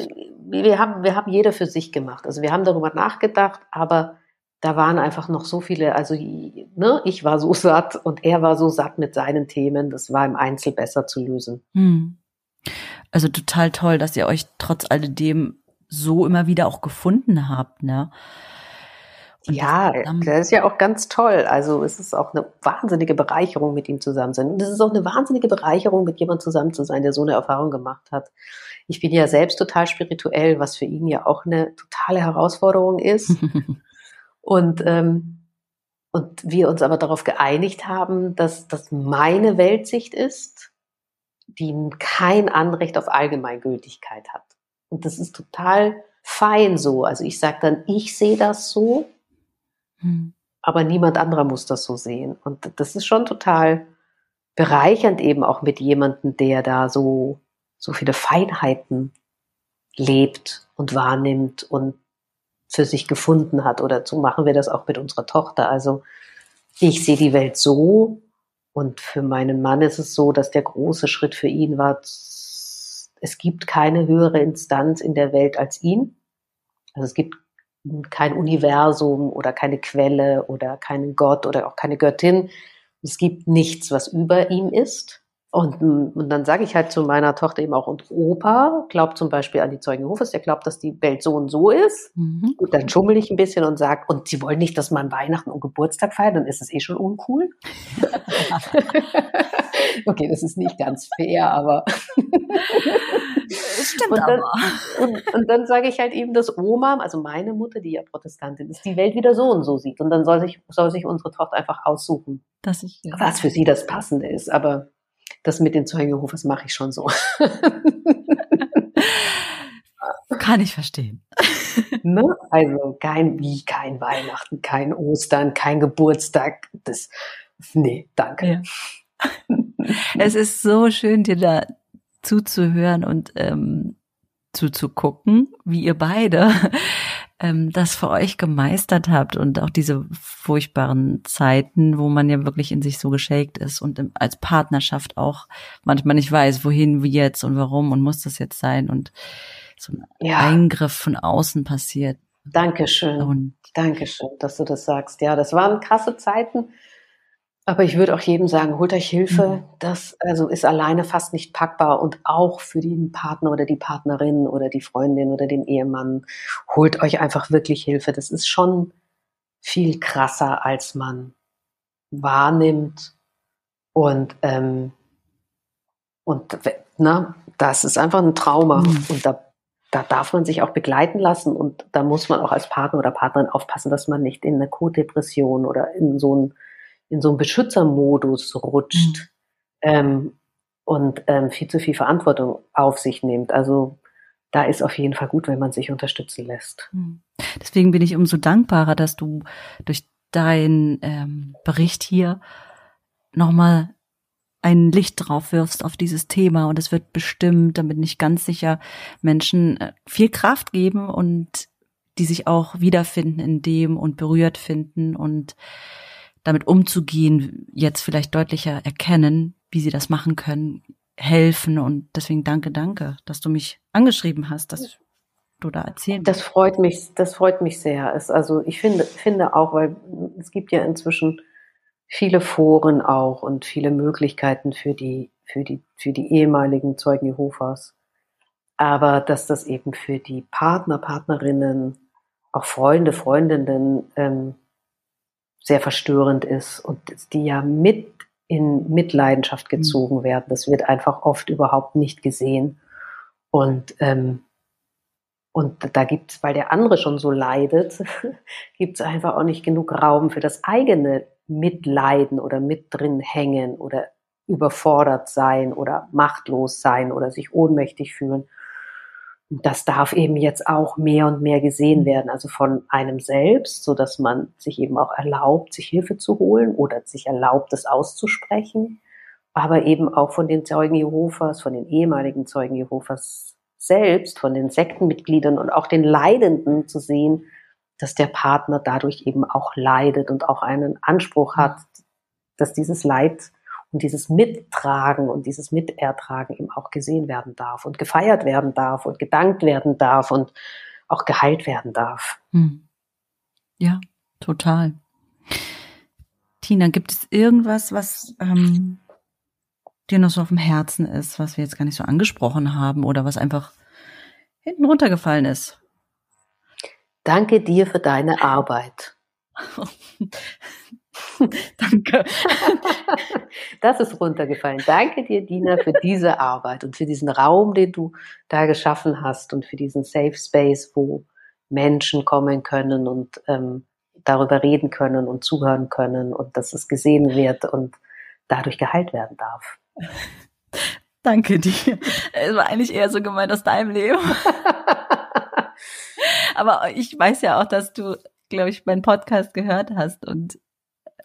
wir haben, wir haben jeder für sich gemacht. Also wir haben darüber nachgedacht, aber da waren einfach noch so viele, also ne, ich war so satt und er war so satt mit seinen Themen, das war im Einzel besser zu lösen. Hm. Also total toll, dass ihr euch trotz alledem so immer wieder auch gefunden habt, ne? Ja, das ist ja auch ganz toll. Also es ist auch eine wahnsinnige Bereicherung, mit ihm zusammen zu sein. Und es ist auch eine wahnsinnige Bereicherung, mit jemandem zusammen zu sein, der so eine Erfahrung gemacht hat. Ich bin ja selbst total spirituell, was für ihn ja auch eine totale Herausforderung ist. und, ähm, und wir uns aber darauf geeinigt haben, dass das meine Weltsicht ist, die kein Anrecht auf Allgemeingültigkeit hat. Und das ist total fein so. Also ich sage dann, ich sehe das so hm. Aber niemand anderer muss das so sehen. Und das ist schon total bereichernd eben auch mit jemandem, der da so, so viele Feinheiten lebt und wahrnimmt und für sich gefunden hat. Oder so machen wir das auch mit unserer Tochter. Also ich sehe die Welt so und für meinen Mann ist es so, dass der große Schritt für ihn war, es gibt keine höhere Instanz in der Welt als ihn. Also es gibt kein Universum oder keine Quelle oder keinen Gott oder auch keine Göttin. Es gibt nichts, was über ihm ist. Und, und dann sage ich halt zu meiner Tochter eben auch, und Opa glaubt zum Beispiel an die Zeugen Jehovas, der glaubt, dass die Welt so und so ist. Mhm. Und dann schummel ich ein bisschen und sage, und sie wollen nicht, dass man Weihnachten und Geburtstag feiert, dann ist es eh schon uncool. okay, das ist nicht ganz fair, aber stimmt und dann, aber. Und, und dann sage ich halt eben, dass Oma, also meine Mutter, die ja Protestantin ist, die Welt wieder so und so sieht. Und dann soll sich, soll sich unsere Tochter einfach aussuchen, dass ich, ja. was für sie das Passende ist. Aber das mit den Zeugen Jehovas mache ich schon so. Kann ich verstehen. Ne? Also kein wie, kein Weihnachten, kein Ostern, kein Geburtstag. Das, nee, danke. Ja. Es ist so schön, dir da zuzuhören und ähm, zuzugucken, wie ihr beide ähm, das für euch gemeistert habt und auch diese furchtbaren Zeiten, wo man ja wirklich in sich so geschakt ist und im, als Partnerschaft auch manchmal nicht weiß, wohin, wie jetzt und warum und muss das jetzt sein und so ein ja. Eingriff von außen passiert. Dankeschön. Und Dankeschön, dass du das sagst. Ja, das waren krasse Zeiten. Aber ich würde auch jedem sagen, holt euch Hilfe. Mhm. Das also ist alleine fast nicht packbar und auch für den Partner oder die Partnerin oder die Freundin oder den Ehemann. Holt euch einfach wirklich Hilfe. Das ist schon viel krasser, als man wahrnimmt. Und, ähm, und na, das ist einfach ein Trauma. Mhm. Und da, da darf man sich auch begleiten lassen. Und da muss man auch als Partner oder Partnerin aufpassen, dass man nicht in eine Co-Depression oder in so ein in so einen Beschützermodus rutscht mhm. ähm, und ähm, viel zu viel Verantwortung auf sich nimmt. Also da ist auf jeden Fall gut, wenn man sich unterstützen lässt. Mhm. Deswegen bin ich umso dankbarer, dass du durch deinen ähm, Bericht hier nochmal ein Licht drauf wirfst auf dieses Thema und es wird bestimmt, damit nicht ganz sicher Menschen äh, viel Kraft geben und die sich auch wiederfinden in dem und berührt finden und damit umzugehen, jetzt vielleicht deutlicher erkennen, wie sie das machen können, helfen. Und deswegen danke, danke, dass du mich angeschrieben hast, dass du da erzählen. Das freut mich, das freut mich sehr. Es, also ich finde, finde auch, weil es gibt ja inzwischen viele Foren auch und viele Möglichkeiten für die, für die, für die ehemaligen Zeugen Jehovas. Aber dass das eben für die Partner, Partnerinnen, auch Freunde, Freundinnen ähm, sehr verstörend ist und die ja mit in Mitleidenschaft mhm. gezogen werden. Das wird einfach oft überhaupt nicht gesehen. Und, ähm, und da gibt es, weil der andere schon so leidet, gibt es einfach auch nicht genug Raum für das eigene Mitleiden oder mit drin hängen oder überfordert sein oder machtlos sein oder sich ohnmächtig fühlen das darf eben jetzt auch mehr und mehr gesehen werden, also von einem selbst, so dass man sich eben auch erlaubt, sich Hilfe zu holen oder sich erlaubt, das auszusprechen, aber eben auch von den Zeugen Jehovas, von den ehemaligen Zeugen Jehovas selbst, von den Sektenmitgliedern und auch den Leidenden zu sehen, dass der Partner dadurch eben auch leidet und auch einen Anspruch hat, dass dieses Leid und dieses Mittragen und dieses Mitertragen eben auch gesehen werden darf und gefeiert werden darf und gedankt werden darf und auch geheilt werden darf. Hm. Ja, total. Tina, gibt es irgendwas, was ähm, dir noch so auf dem Herzen ist, was wir jetzt gar nicht so angesprochen haben oder was einfach hinten runtergefallen ist? Danke dir für deine Arbeit. Danke. Das ist runtergefallen. Danke dir, Dina, für diese Arbeit und für diesen Raum, den du da geschaffen hast und für diesen Safe Space, wo Menschen kommen können und ähm, darüber reden können und zuhören können und dass es gesehen wird und dadurch geheilt werden darf. Danke dir. Es war eigentlich eher so gemeint aus deinem Leben. Aber ich weiß ja auch, dass du, glaube ich, meinen Podcast gehört hast und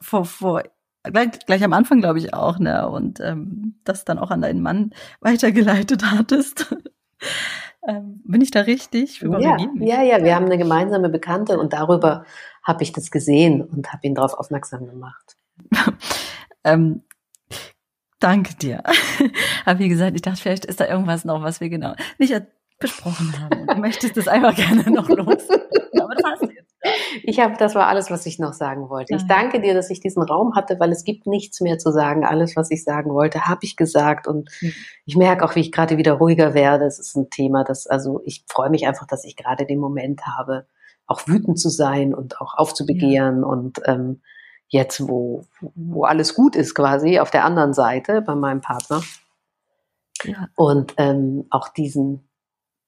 vor, vor gleich, gleich am Anfang, glaube ich, auch, ne? Und ähm, das dann auch an deinen Mann weitergeleitet hattest. ähm, bin ich da richtig? Ja, ja, ja, wir haben eine gemeinsame Bekannte und darüber habe ich das gesehen und habe ihn darauf aufmerksam gemacht. ähm, danke dir. Aber wie gesagt, ich dachte, vielleicht ist da irgendwas noch, was wir genau nicht besprochen haben. Du möchtest das einfach gerne noch los. Aber das hast du jetzt. Ich habe, das war alles, was ich noch sagen wollte. Ich danke dir, dass ich diesen Raum hatte, weil es gibt nichts mehr zu sagen. Alles, was ich sagen wollte, habe ich gesagt und mhm. ich merke auch, wie ich gerade wieder ruhiger werde. Es ist ein Thema, das, also ich freue mich einfach, dass ich gerade den Moment habe, auch wütend zu sein und auch aufzubegehren ja. und ähm, jetzt, wo, wo alles gut ist quasi, auf der anderen Seite bei meinem Partner. Ja. Und ähm, auch diesen,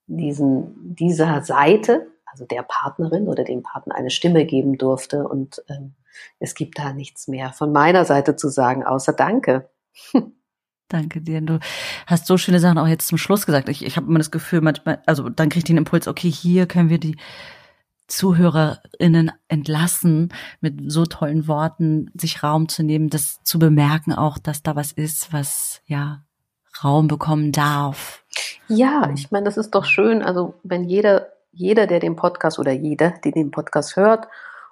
diesen, dieser Seite, also der Partnerin oder dem Partner eine Stimme geben durfte. Und ähm, es gibt da nichts mehr von meiner Seite zu sagen, außer Danke. Danke dir. Du hast so schöne Sachen auch jetzt zum Schluss gesagt. Ich, ich habe immer das Gefühl, manchmal, also dann kriege ich den Impuls, okay, hier können wir die ZuhörerInnen entlassen, mit so tollen Worten sich Raum zu nehmen, das zu bemerken auch, dass da was ist, was ja Raum bekommen darf. Ja, ich meine, das ist doch schön. Also wenn jeder, jeder, der den Podcast oder jeder, der den Podcast hört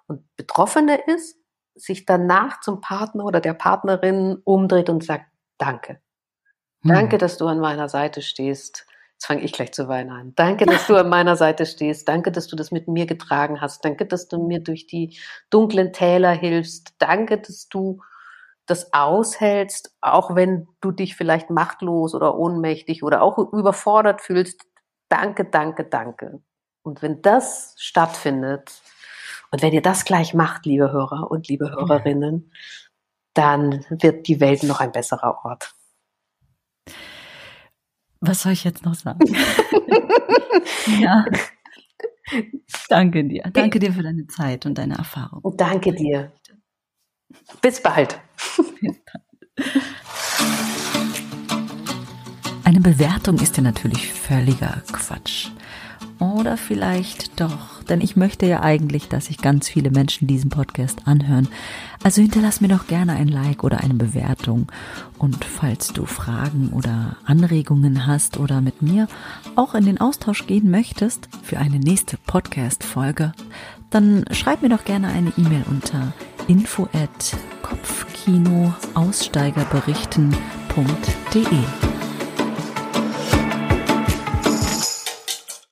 und Betroffene ist, sich danach zum Partner oder der Partnerin umdreht und sagt, danke. Danke, dass du an meiner Seite stehst. Jetzt fange ich gleich zu weinen an. Danke, dass du an meiner Seite stehst. Danke, dass du das mit mir getragen hast. Danke, dass du mir durch die dunklen Täler hilfst. Danke, dass du das aushältst, auch wenn du dich vielleicht machtlos oder ohnmächtig oder auch überfordert fühlst. Danke, danke, danke. Und wenn das stattfindet und wenn ihr das gleich macht, liebe Hörer und liebe Hörerinnen, dann wird die Welt noch ein besserer Ort. Was soll ich jetzt noch sagen? ja. Danke dir. Danke dir für deine Zeit und deine Erfahrung. Danke dir. Bis bald. Eine Bewertung ist ja natürlich völliger Quatsch. Oder vielleicht doch, denn ich möchte ja eigentlich, dass sich ganz viele Menschen diesen Podcast anhören. Also hinterlass mir doch gerne ein Like oder eine Bewertung. Und falls du Fragen oder Anregungen hast oder mit mir auch in den Austausch gehen möchtest für eine nächste Podcast-Folge, dann schreib mir doch gerne eine E-Mail unter info at kopfkinoaussteigerberichten.de.